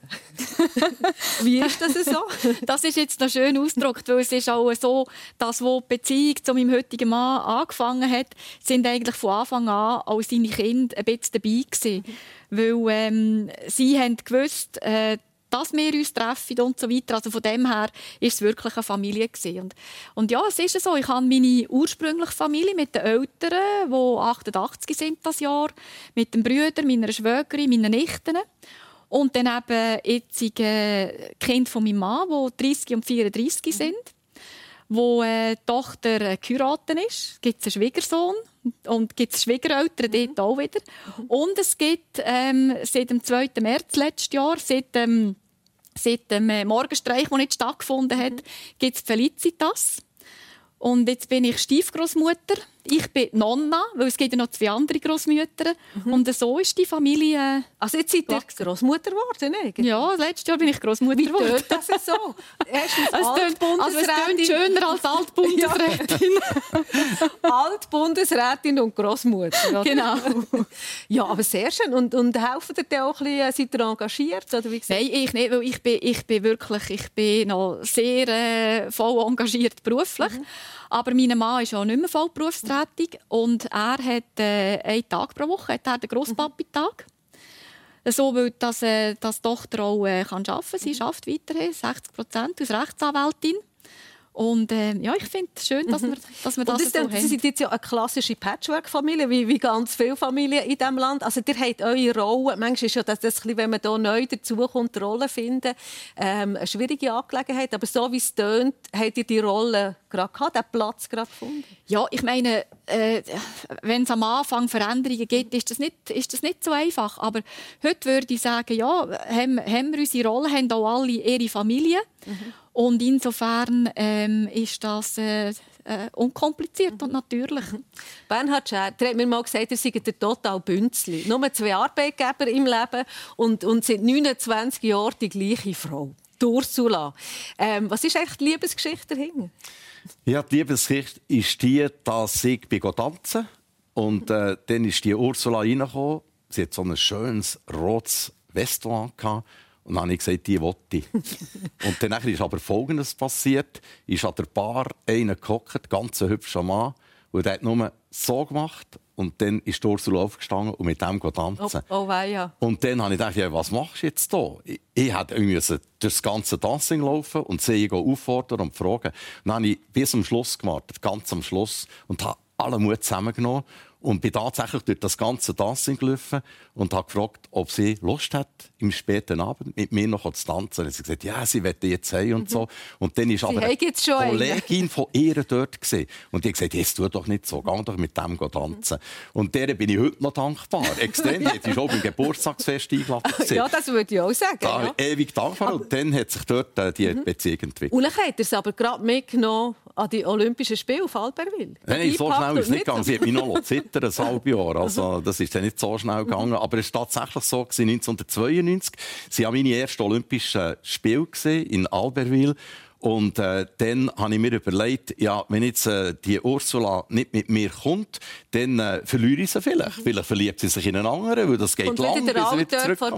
Wie ist das so? Das ist jetzt noch schön ausgedrückt, weil es ist auch so, dass wo die Beziehung zu meinem heutigen Mann angefangen hat, sind eigentlich von Anfang an auch seine Kinder ein bisschen dabei gewesen. Weil ähm, sie haben gewusst, äh, dass wir uns treffen und so weiter. Also von dem her ist es wirklich eine Familie gewesen. Und, und ja, es ist so. Ich habe meine ursprüngliche Familie mit den Eltern, die 88 sind das Jahr, mit den Brüdern, meiner Schwägerin, meinen Nichten. Und dann eben jetzige Kind von meinem Mann, die 30 und 34 sind, wo äh, die Tochter geheiratet ist. Gibt es einen Schwiegersohn und gibt es Schwiegereltern mhm. dort auch wieder. Und es gibt ähm, seit dem 2. März letztes Jahr, seit, ähm, seit dem äh, Morgenstreich, der nicht stattgefunden hat, mhm. gibt es Felicitas. Und jetzt bin ich Stiefgroßmutter ich bin Nonna, weil es gibt ja noch zwei andere Großmütter. Mhm. Und so ist die Familie. Also jetzt seid ihr Großmutter geworden, eigentlich? Ja, letztes Jahr bin ich Großmutter geworden. Das ist so. Erstens Altbundesrätin. Also es klingt schöner als Altbundesrätin. Altbundesrätin und Großmutter. Genau. ja, aber sehr schön. Und, und helfen dir auch ein bisschen, seid ihr engagiert? Oder wie Nein, ich nicht, weil ich bin, ich bin wirklich, ich bin noch sehr äh, voll engagiert beruflich. Mhm. Aber mein Mann ist auch nicht mehr voll berufstätig tätig und er hat äh, einen Tag pro Woche hat er den Grosspapi-Tag. So, weil das, äh, das Tochter auch äh, kann arbeiten kann. Sie arbeitet weiterhin, 60 Prozent als Rechtsanwältin. Und äh, ja, ich finde es schön, dass wir, dass wir das, das so haben. Sie sind jetzt ja eine klassische Patchwork-Familie, wie, wie ganz viele Familien in diesem Land. Also ihr habt eure Rolle. Manchmal ist ja das, das wenn man hier neu dazukommt, Rollen finden, ähm, eine schwierige Angelegenheit. Aber so wie es tönt, habt ihr die Rolle gerade gehabt, den Platz gerade gefunden? Ja, ich meine, äh, wenn es am Anfang Veränderungen gibt, ist das, nicht, ist das nicht so einfach. Aber heute würde ich sagen, ja, haben, haben wir unsere Rolle, haben auch alle ihre Familie. Mhm. Und insofern ähm, ist das äh, äh, unkompliziert und natürlich. Mhm. Bernhard Scher, der hat mir mal gesagt, er sei der total Bünzli. Nur zwei Arbeitgeber im Leben und, und seit 29 Jahren die gleiche Frau. Ursula. Ähm, was ist eigentlich die Liebesgeschichte dahinter? Ja, die Liebesgeschichte ist die, dass ich tanzen und äh, dann ist die Ursula reingekommen. Sie hat so ein schönes rotes Westland und dann habe ich gesagt, die wollte und dann ist aber Folgendes passiert. Ist an der Bar einer gehockt, ganz hübscher Mann, und der hat nur so gemacht. Und dann ist Ursula aufgestanden und mit dem tanzen. Oh, oh ja. Und dann habe ich gedacht, ja, was machst du jetzt hier? Ich, ich hätte irgendwie durch das ganze Dancing laufen und sie auffordern und fragen. Und dann habe ich bis zum Schluss gemacht, ganz am Schluss, und habe alle Mut zusammengenommen und bin tatsächlich durch das ganze Dancing gelaufen und habe gefragt, ob sie Lust hat, im späten Abend mit mir noch zu tanzen. Und sie gesagt, ja, sie möchte jetzt heim und so. Und dann ist aber eine Kollegin von ihr dort gewesen. Und die hat gesagt, jetzt tu doch nicht so, geh doch mit dem tanzen. Und der bin ich heute noch dankbar. Extrem. Jetzt ist auch beim Geburtstagsfest eingeladen. ja, das würde ich auch sagen. Da ja. ewig dankbar. Aber und dann hat sich dort äh, die mhm. Beziehung entwickelt. Und dann hat er es aber gerade mitgenommen an die Olympischen Spiele auf Albertville. Nein, so schnell ist es nicht gegangen. Sie hat mich noch zittern, ein halbes Jahr. Also, das ist dann nicht so schnell gegangen. Aber es war tatsächlich so, 1992. Sie waren meine ersten Olympischen Spiele in Albertville. Und äh, dann habe ich mir überlegt, ja, wenn jetzt äh, die Ursula nicht mit mir kommt, dann äh, verliere ich sie vielleicht. Mhm. Vielleicht verliebt sie sich in einen anderen, weil das geht Und lang, bis sie wieder zurückkommt.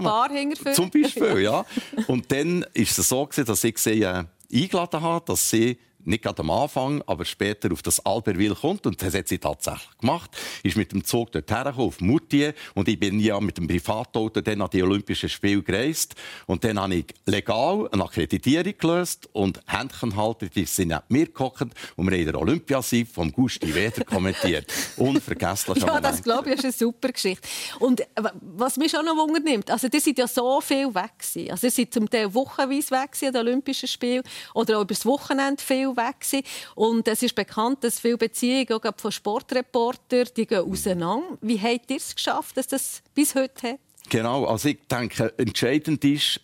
Zum Beispiel, ja. Und dann ist es so gewesen, dass ich sie äh, eingeladen habe, dass sie nicht gerade am Anfang, aber später auf das Albertville kommt. Und das hat sie tatsächlich gemacht. Ist mit dem Zug dorthin auf Moutier. Und ich bin ja mit dem Privatauto dann an die Olympischen Spiele gereist. Und dann habe ich legal eine Akkreditierung gelöst und Händchenhalter, die sind neben mir gekocht und wir haben den Olympiasieg vom Gusti Weder kommentiert. Unvergesslich. ja, das glaube ich, ist eine super Geschichte. Und was mich auch noch wundernimmt, also die sind ja so viel weg gewesen. Also die sind zum Teil wochenweise weg an den Olympischen Spielen oder auch über das Wochenende viel weg gewesen. Und es ist bekannt, dass viele Beziehungen auch von Sportreportern die gehen auseinander. Wie habt ihr es geschafft, dass das bis heute hat? Genau, also ich denke, entscheidend ist,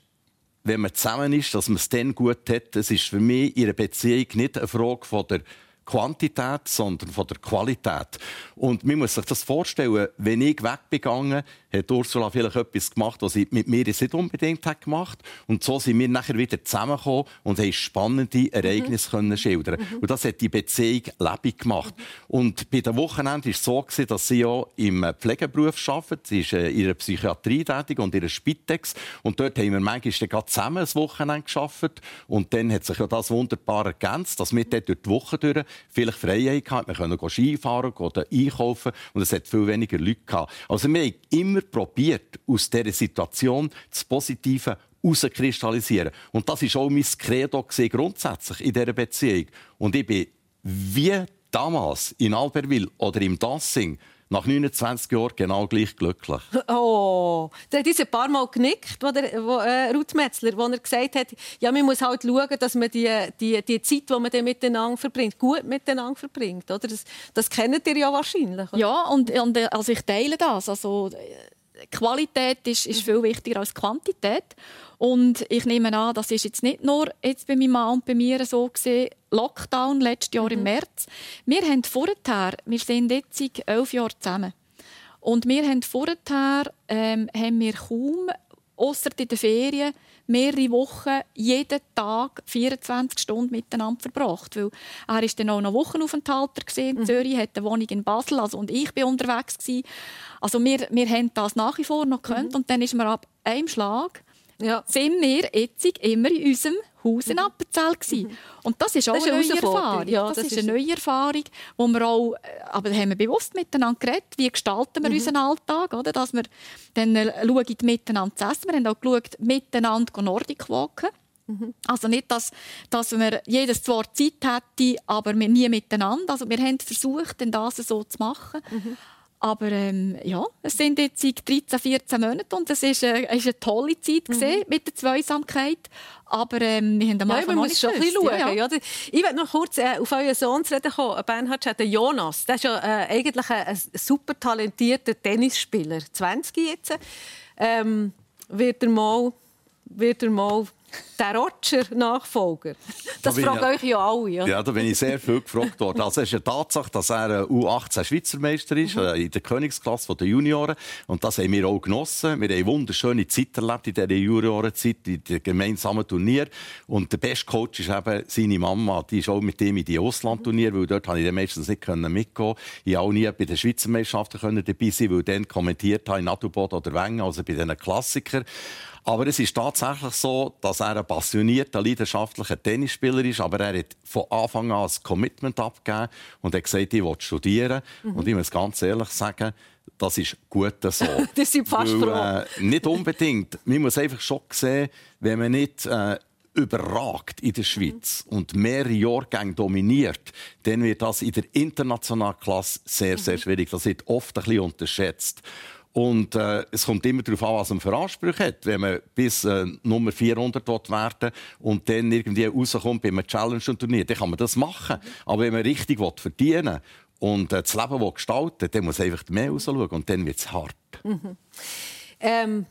wenn man zusammen ist, dass man es dann gut hat. Es ist für mich in einer Beziehung nicht eine Frage von der Quantität, sondern von der Qualität. Und man muss sich das vorstellen, wenn ich weggegangen hat Ursula vielleicht etwas gemacht, was sie mit mir nicht unbedingt hat gemacht Und so sind wir nachher wieder zusammengekommen und haben spannende Ereignisse mhm. können schildern. Mhm. Und das hat die Beziehung lebendig gemacht. Mhm. Und bei den Wochenenden war es so, dass sie ja im Pflegeberuf arbeitet. Sie ist äh, in ihrer Psychiatrie tätig und in ihrer Spitex. Und dort haben wir manchmal gerade zusammen ein Wochenende geschafft. Und dann hat sich ja das wunderbar ergänzt, dass wir dort durch die Woche durch vielleicht Freiheit hatten. Wir können Skifahren, gehen einkaufen und es hat viel weniger Leute gehabt. Also wir haben immer probiert, aus dieser Situation das Positive herauszukristallisieren. Und das war auch mein Credo grundsätzlich in dieser Beziehung. Und ich bin wie damals in Albertville oder im Dancing nach 29 Jahren genau gleich glücklich. Oh, der hat uns ein paar Mal genickt, wo der, wo, äh, Ruth Metzler, wo er gesagt hat, ja, man muss halt schauen, dass man die, die, die Zeit, die man dann miteinander verbringt, gut miteinander verbringt. Oder? Das, das kennt ihr ja wahrscheinlich. Oder? Ja, und, und also ich teile das. Also, Qualität ist, ist viel wichtiger als Quantität. Und ich nehme an, das ist jetzt nicht nur jetzt bei meinem Mann und bei mir so gesehen. Lockdown letztes Jahr mhm. im März. Wir haben vorher, wir sind jetzt elf Jahre zusammen. Und wir haben vorher ähm, haben wir kaum, außer in den Ferien, mehrere Wochen, jeden Tag 24 Stunden miteinander verbracht. Weil er war dann auch noch Wochenaufenthalter in mhm. Zürich, hatte eine Wohnung in Basel, also und ich war unterwegs gewesen. Also wir, wir haben das nach wie vor noch mhm. und dann ist mir ab einem Schlag ja. sind wir jetzt immer in unserem Haus in Appenzell. Mhm. Und das ist auch das ist eine, neue Erfahrung. Ja, das, das, ist eine neue Erfahrung, wo wir auch, äh, aber da haben wir bewusst miteinander geredet, wie gestalten wir mhm. unseren Alltag, oder? dass wir dann äh, schauen, miteinander zu essen. Wir haben auch geschaut, miteinander Nordic walken. Mhm. Also nicht, dass, dass wir jedes Wort Zeit hätte, aber wir nie miteinander. Also wir haben versucht, das so zu machen. Mhm. Aber ähm, ja, es sind jetzt 13, 14 Monate und es ist, äh, eine tolle Zeit mhm. mit der Zweisamkeit. Aber ähm, wir haben am Anfang ja, man muss schon ein bisschen schauen. Ja, ja. Ich will noch kurz äh, auf euren Sohn zu reden kommen. Bernhard der Jonas. Der ist ja äh, eigentlich ein, ein, super talentierter Tennisspieler. 20 jetzt. Ähm, wird er mal, wird er mal der Roger-Nachfolger? Das da frage ich euch ja alle. Ja. ja, da bin ich sehr viel gefragt worden. Also es ist eine Tatsache, dass er U18 Schweizer Meister ist, mhm. Äh, in der Königsklasse der Junioren. Und das haben wir auch genossen. Wir haben eine wunderschöne Zeit erlebt in dieser Juniorenzeit, in dem gemeinsamen Turnier. Und der beste Coach ist eben seine Mama. Die ist auch mit ihm in die Auslandturnier, weil dort konnte ich meistens nicht mitgehen. Ich auch nie bei den Schweizer Meisterschaften dabei sein, weil ich dann kommentiert habe in Adelboden oder Wengen, also bei diesen Klassikern. Aber es ist tatsächlich so, dass er ein passionierter, leidenschaftlicher Tennisspieler ist, aber er hat von Anfang an ein Commitment abgegeben und hat gesagt, ich will studieren. Mhm. Und ich muss ganz ehrlich sagen, das ist gut so. das sind fast Weil, äh, Nicht unbedingt. Man muss einfach schon sehen, wenn man nicht äh, überragt in der Schweiz mhm. und mehrere Jahrgänge dominiert, dann wird das in der internationalen Klasse sehr, sehr mhm. schwierig. Das wird oft ein bisschen unterschätzt. Und äh, es kommt immer darauf an, was man für Ansprüche hat. Wenn man bis äh, Nummer 400 werden und dann irgendwie rauskommt bei einem Challenge-Turnier, dann kann man das machen. Aber wenn man richtig verdienen will und äh, das Leben gestalten dann muss man einfach mehr rausschauen und dann wird es hart. Mhm. Ähm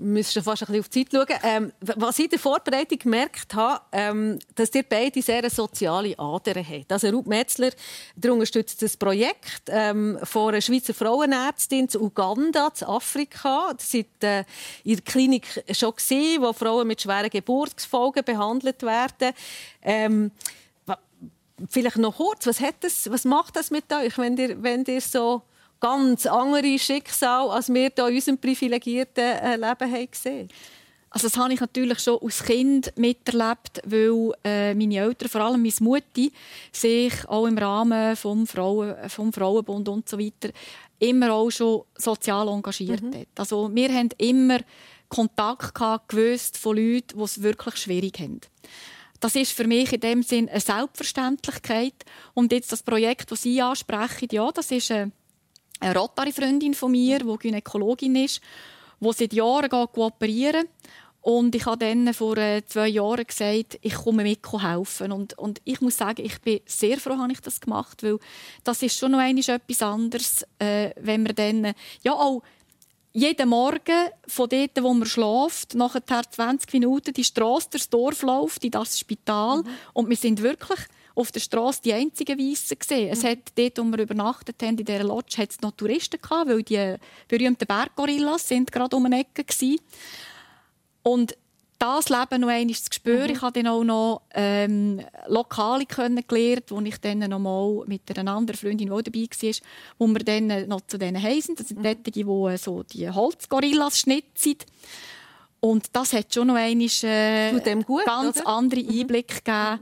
müsst schon fast ein bisschen auf die Zeit schauen. Ähm, was ich in der Vorbereitung gemerkt habe, ähm, dass ihr beide sehr eine soziale Ader habt. Also Ruth Metzler der unterstützt das Projekt ähm, von einer Schweizer Frauenärztin zu Uganda, zu Afrika. Das sind äh, in der Klinik schon gesehen, wo Frauen mit schweren Geburtsfolgen behandelt werden. Ähm, vielleicht noch kurz, was, hat das, was macht das mit euch, wenn ihr, wenn ihr so ganz andere Schicksal, als wir hier in unserem privilegierten äh, Leben haben gesehen also das habe ich natürlich schon als Kind miterlebt, weil äh, meine Eltern, vor allem meine Mutti, sich auch im Rahmen vom, Frauen, vom Frauenbund und so weiter immer auch schon sozial engagiert mhm. hat. Also wir haben immer Kontakt gehabt, gewusst von Leuten, die es wirklich schwierig haben. Das ist für mich in dem Sinn eine Selbstverständlichkeit. Und jetzt das Projekt, das Sie ansprechen, ja, das ist eine eine Rotary-Freundin von mir, die Gynäkologin ist, die seit Jahren kooperieren und ich habe dann vor äh, zwei Jahren gesagt, ich komme mit helfen. Und, und ich muss sagen, ich bin sehr froh, dass ich das gemacht weil das ist schon noch etwas anderes, äh, wenn man dann ja auch jeden Morgen von dort, wo man schläft, nachher 20 Minuten die Straße durchs Dorf läuft, in das Spital. Mhm. Und wir sind wirklich auf der Straße die einzigen Weißen gesehen. Mhm. Es hat dort, wo wir übernachtet haben, in dieser Lodge, hat es noch Touristen gehabt, weil die berühmten Berggorillas sind gerade um eine Ecke waren. Und das Leben noch einmal zu spüren. Mhm. Ich habe dann auch noch ähm, Lokale kennengelernt, wo ich dann noch mal mit einer anderen Freundin, die dabei war, wo wir dann noch zu denen heisen. Das sind mhm. die, die äh, so die Holzgorillas schnitzen. Und das hat schon noch einmal äh, ganz oder? andere mhm. Einblicke gegeben.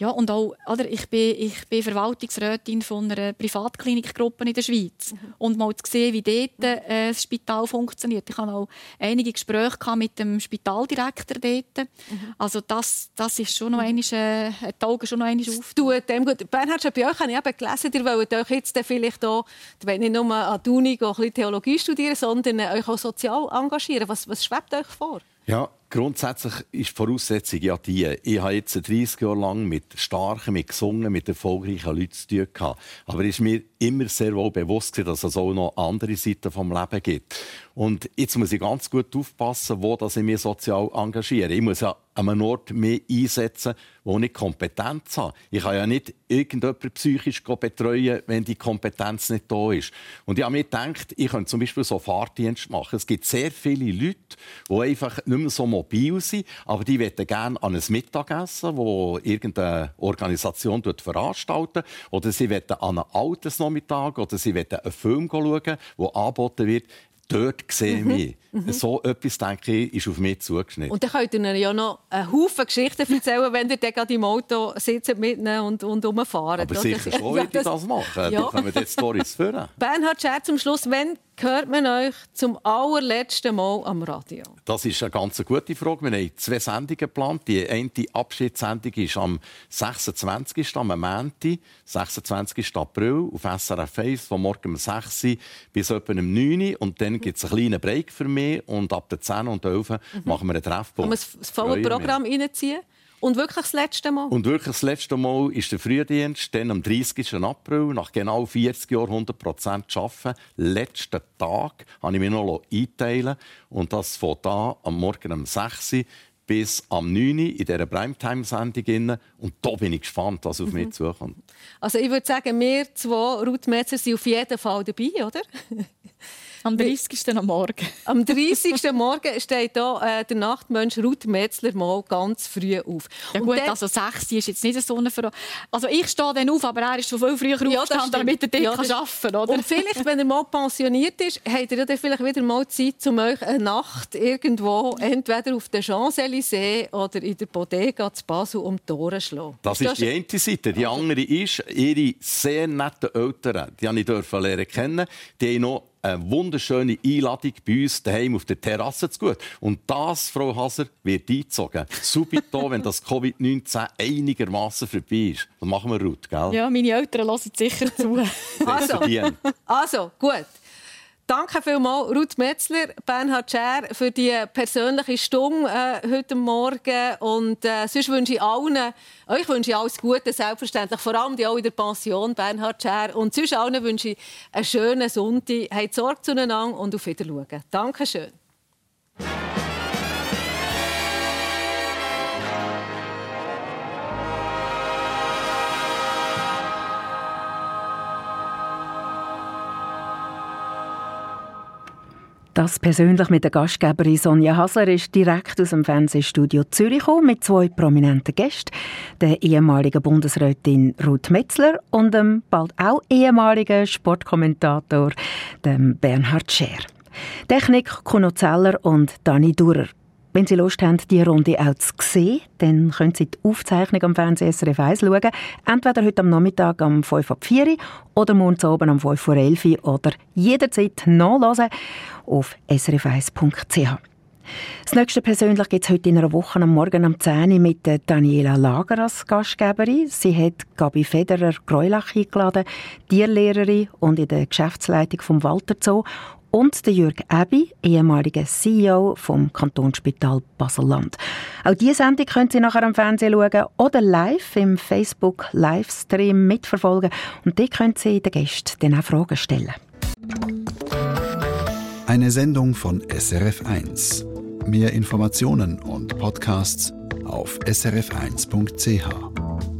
Mhm ja, und auch, oder, ich, bin, ich bin Verwaltungsrätin von einer Privatklinikgruppe in der Schweiz. Mhm. Und mal zu sehen, wie dort äh, das Spital funktioniert. Ich hatte auch einige Gespräche mit dem Spitaldirektor dort. Mhm. Also das, das ist schon noch einmal, äh, die Augen schon noch einmal auf. Du, dem gut. Bernhard, bei euch habe ich eben gelesen, ihr wollt euch jetzt vielleicht auch, nicht nur an die Uni ein bisschen Theologie studieren, sondern euch auch sozial engagieren. Was, was schwebt euch vor? Ja, grundsätzlich ist die Voraussetzung ja die, ich habe jetzt 30 Jahre lang mit starken, mit gesungen, mit erfolgreichen Leuten zu tun gehabt. Aber es ist mir immer sehr wohl bewusst, dass es auch noch andere Seiten vom Leben gibt. Und jetzt muss ich ganz gut aufpassen, wo dass ich mich sozial engagiere. Ich muss ja an einem Ort mehr einsetzen, wo ich Kompetenz habe. Ich kann ja nicht irgendjemanden psychisch betreuen, wenn die Kompetenz nicht da ist. Und ich habe mir gedacht, ich könnte zum Beispiel so Fahrdienst machen. Es gibt sehr viele Leute, die einfach nicht mehr so mobil sind, aber die möchten gerne an ein Mittagessen, wo irgendeine Organisation veranstaltet, oder sie möchten an einem Altesnachmittag oder sie möchten einen Film schauen, der angeboten wird dort sehe ich mich. Mhm. So etwas, denke ich, ist auf mich zugeschnitten. Und dann könnt ihr ja noch einen Haufen Geschichten erzählen, wenn ihr dann gerade im Auto sitzt mitnehmen und, und rumfahren. Aber sicher schon, ja, das, ich das machen. Ja. Da kommen jetzt Stories führen. Bernhard Scher zum Schluss, wenn hört man euch zum allerletzten Mal am Radio? Das ist eine ganz gute Frage. Wir haben zwei Sendungen geplant. Die eine Abschiedssendung ist am 26. am Montag, 26. April auf SRF 1 von morgen um 6 Uhr bis etwa um 9 Uhr. Und dann gibt es einen kleinen Break für mich und ab der 10 und 11 Uhr mhm. machen wir einen Treffpunkt. Kann man das volle Programm reinziehen? Und wirklich das letzte Mal? Und wirklich das letzte Mal ist der Frühdienst, dann am 30. April, nach genau 40 Jahren 100 Prozent arbeiten. Letzten Tag habe ich mich noch einteilen Und das von da am Morgen um 6 Uhr bis am 9 Uhr in dieser Primetime-Sendung. Und da bin ich gespannt, was auf mhm. mich zukommt. Also ich würde sagen, wir zwei, Ruth Metzer, sind auf jeden Fall dabei, oder? Am 30. am Morgen. Am 30. Morgen steht hier äh, der Nachtmensch Ruth Metzler mal ganz früh auf. Ja gut, dann, also 6 ist jetzt nicht so eine Ver Also ich stehe dann auf, aber er ist schon viel früher ja, aufgestanden, damit er dort ja, kann arbeiten kann. Und vielleicht, wenn er mal pensioniert ist, habt ihr dann vielleicht wieder mal Zeit, um euch eine Nacht irgendwo, entweder auf der Champs-Élysées oder in der Bodega zu Basel um die Tore zu schlagen. Das ist die eine Seite. Die andere ist, ihre sehr netten Eltern, die ich lernen kennen, die haben noch eine wunderschöne Einladung bei uns daheim auf der Terrasse zu gut. Und das, Frau Haser, wird eingezogen. Subito, wenn das Covid-19 einigermaßen vorbei ist. Dann machen wir Ruth, gell? Ja, meine Eltern hören sicher zu. also, also, gut. Danke vielmals, Ruth Metzler, Bernhard Scher, für die persönliche Stunde äh, heute Morgen. Und äh, sonst wünsche ich allen, euch wünsche ich alles Gute, selbstverständlich. Vor allem die auch in der Pension, Bernhard Scher. Und sonst allen wünsche ich einen schönen Sonntag. Habt Sorge zueinander und auf Wiedersehen. Dankeschön. Das persönlich mit der Gastgeberin Sonja Hasler ist direkt aus dem Fernsehstudio Zürich gekommen, mit zwei prominenten Gästen, der ehemaligen Bundesrätin Ruth Metzler und dem bald auch ehemaligen Sportkommentator dem Bernhard Scher. Technik Kuno Zeller und Dani Durer. Wenn Sie Lust haben, diese Runde auch zu sehen, dann können Sie die Aufzeichnung am Fernsehen SRF 1 schauen. Entweder heute am Nachmittag um 5 ab 4 oder morgen oben um 5 vor 11 oder jederzeit nachlesen auf srf1.ch. Das nächste persönlich gibt es heute in einer Woche am Morgen um 10 Uhr mit Daniela Lager als Gastgeberin. Sie hat Gabi Federer Greulach eingeladen, Tierlehrerin und in der Geschäftsleitung vom Walter Zoo und der Jürg Ebi, ehemaliger CEO vom Kantonsspital Basel-Land. Auch diese Sendung können Sie nachher am Fernsehen schauen oder live im Facebook Livestream mitverfolgen und die können Sie den Gästen dann auch Fragen stellen. Eine Sendung von SRF1. Mehr Informationen und Podcasts auf srf1.ch.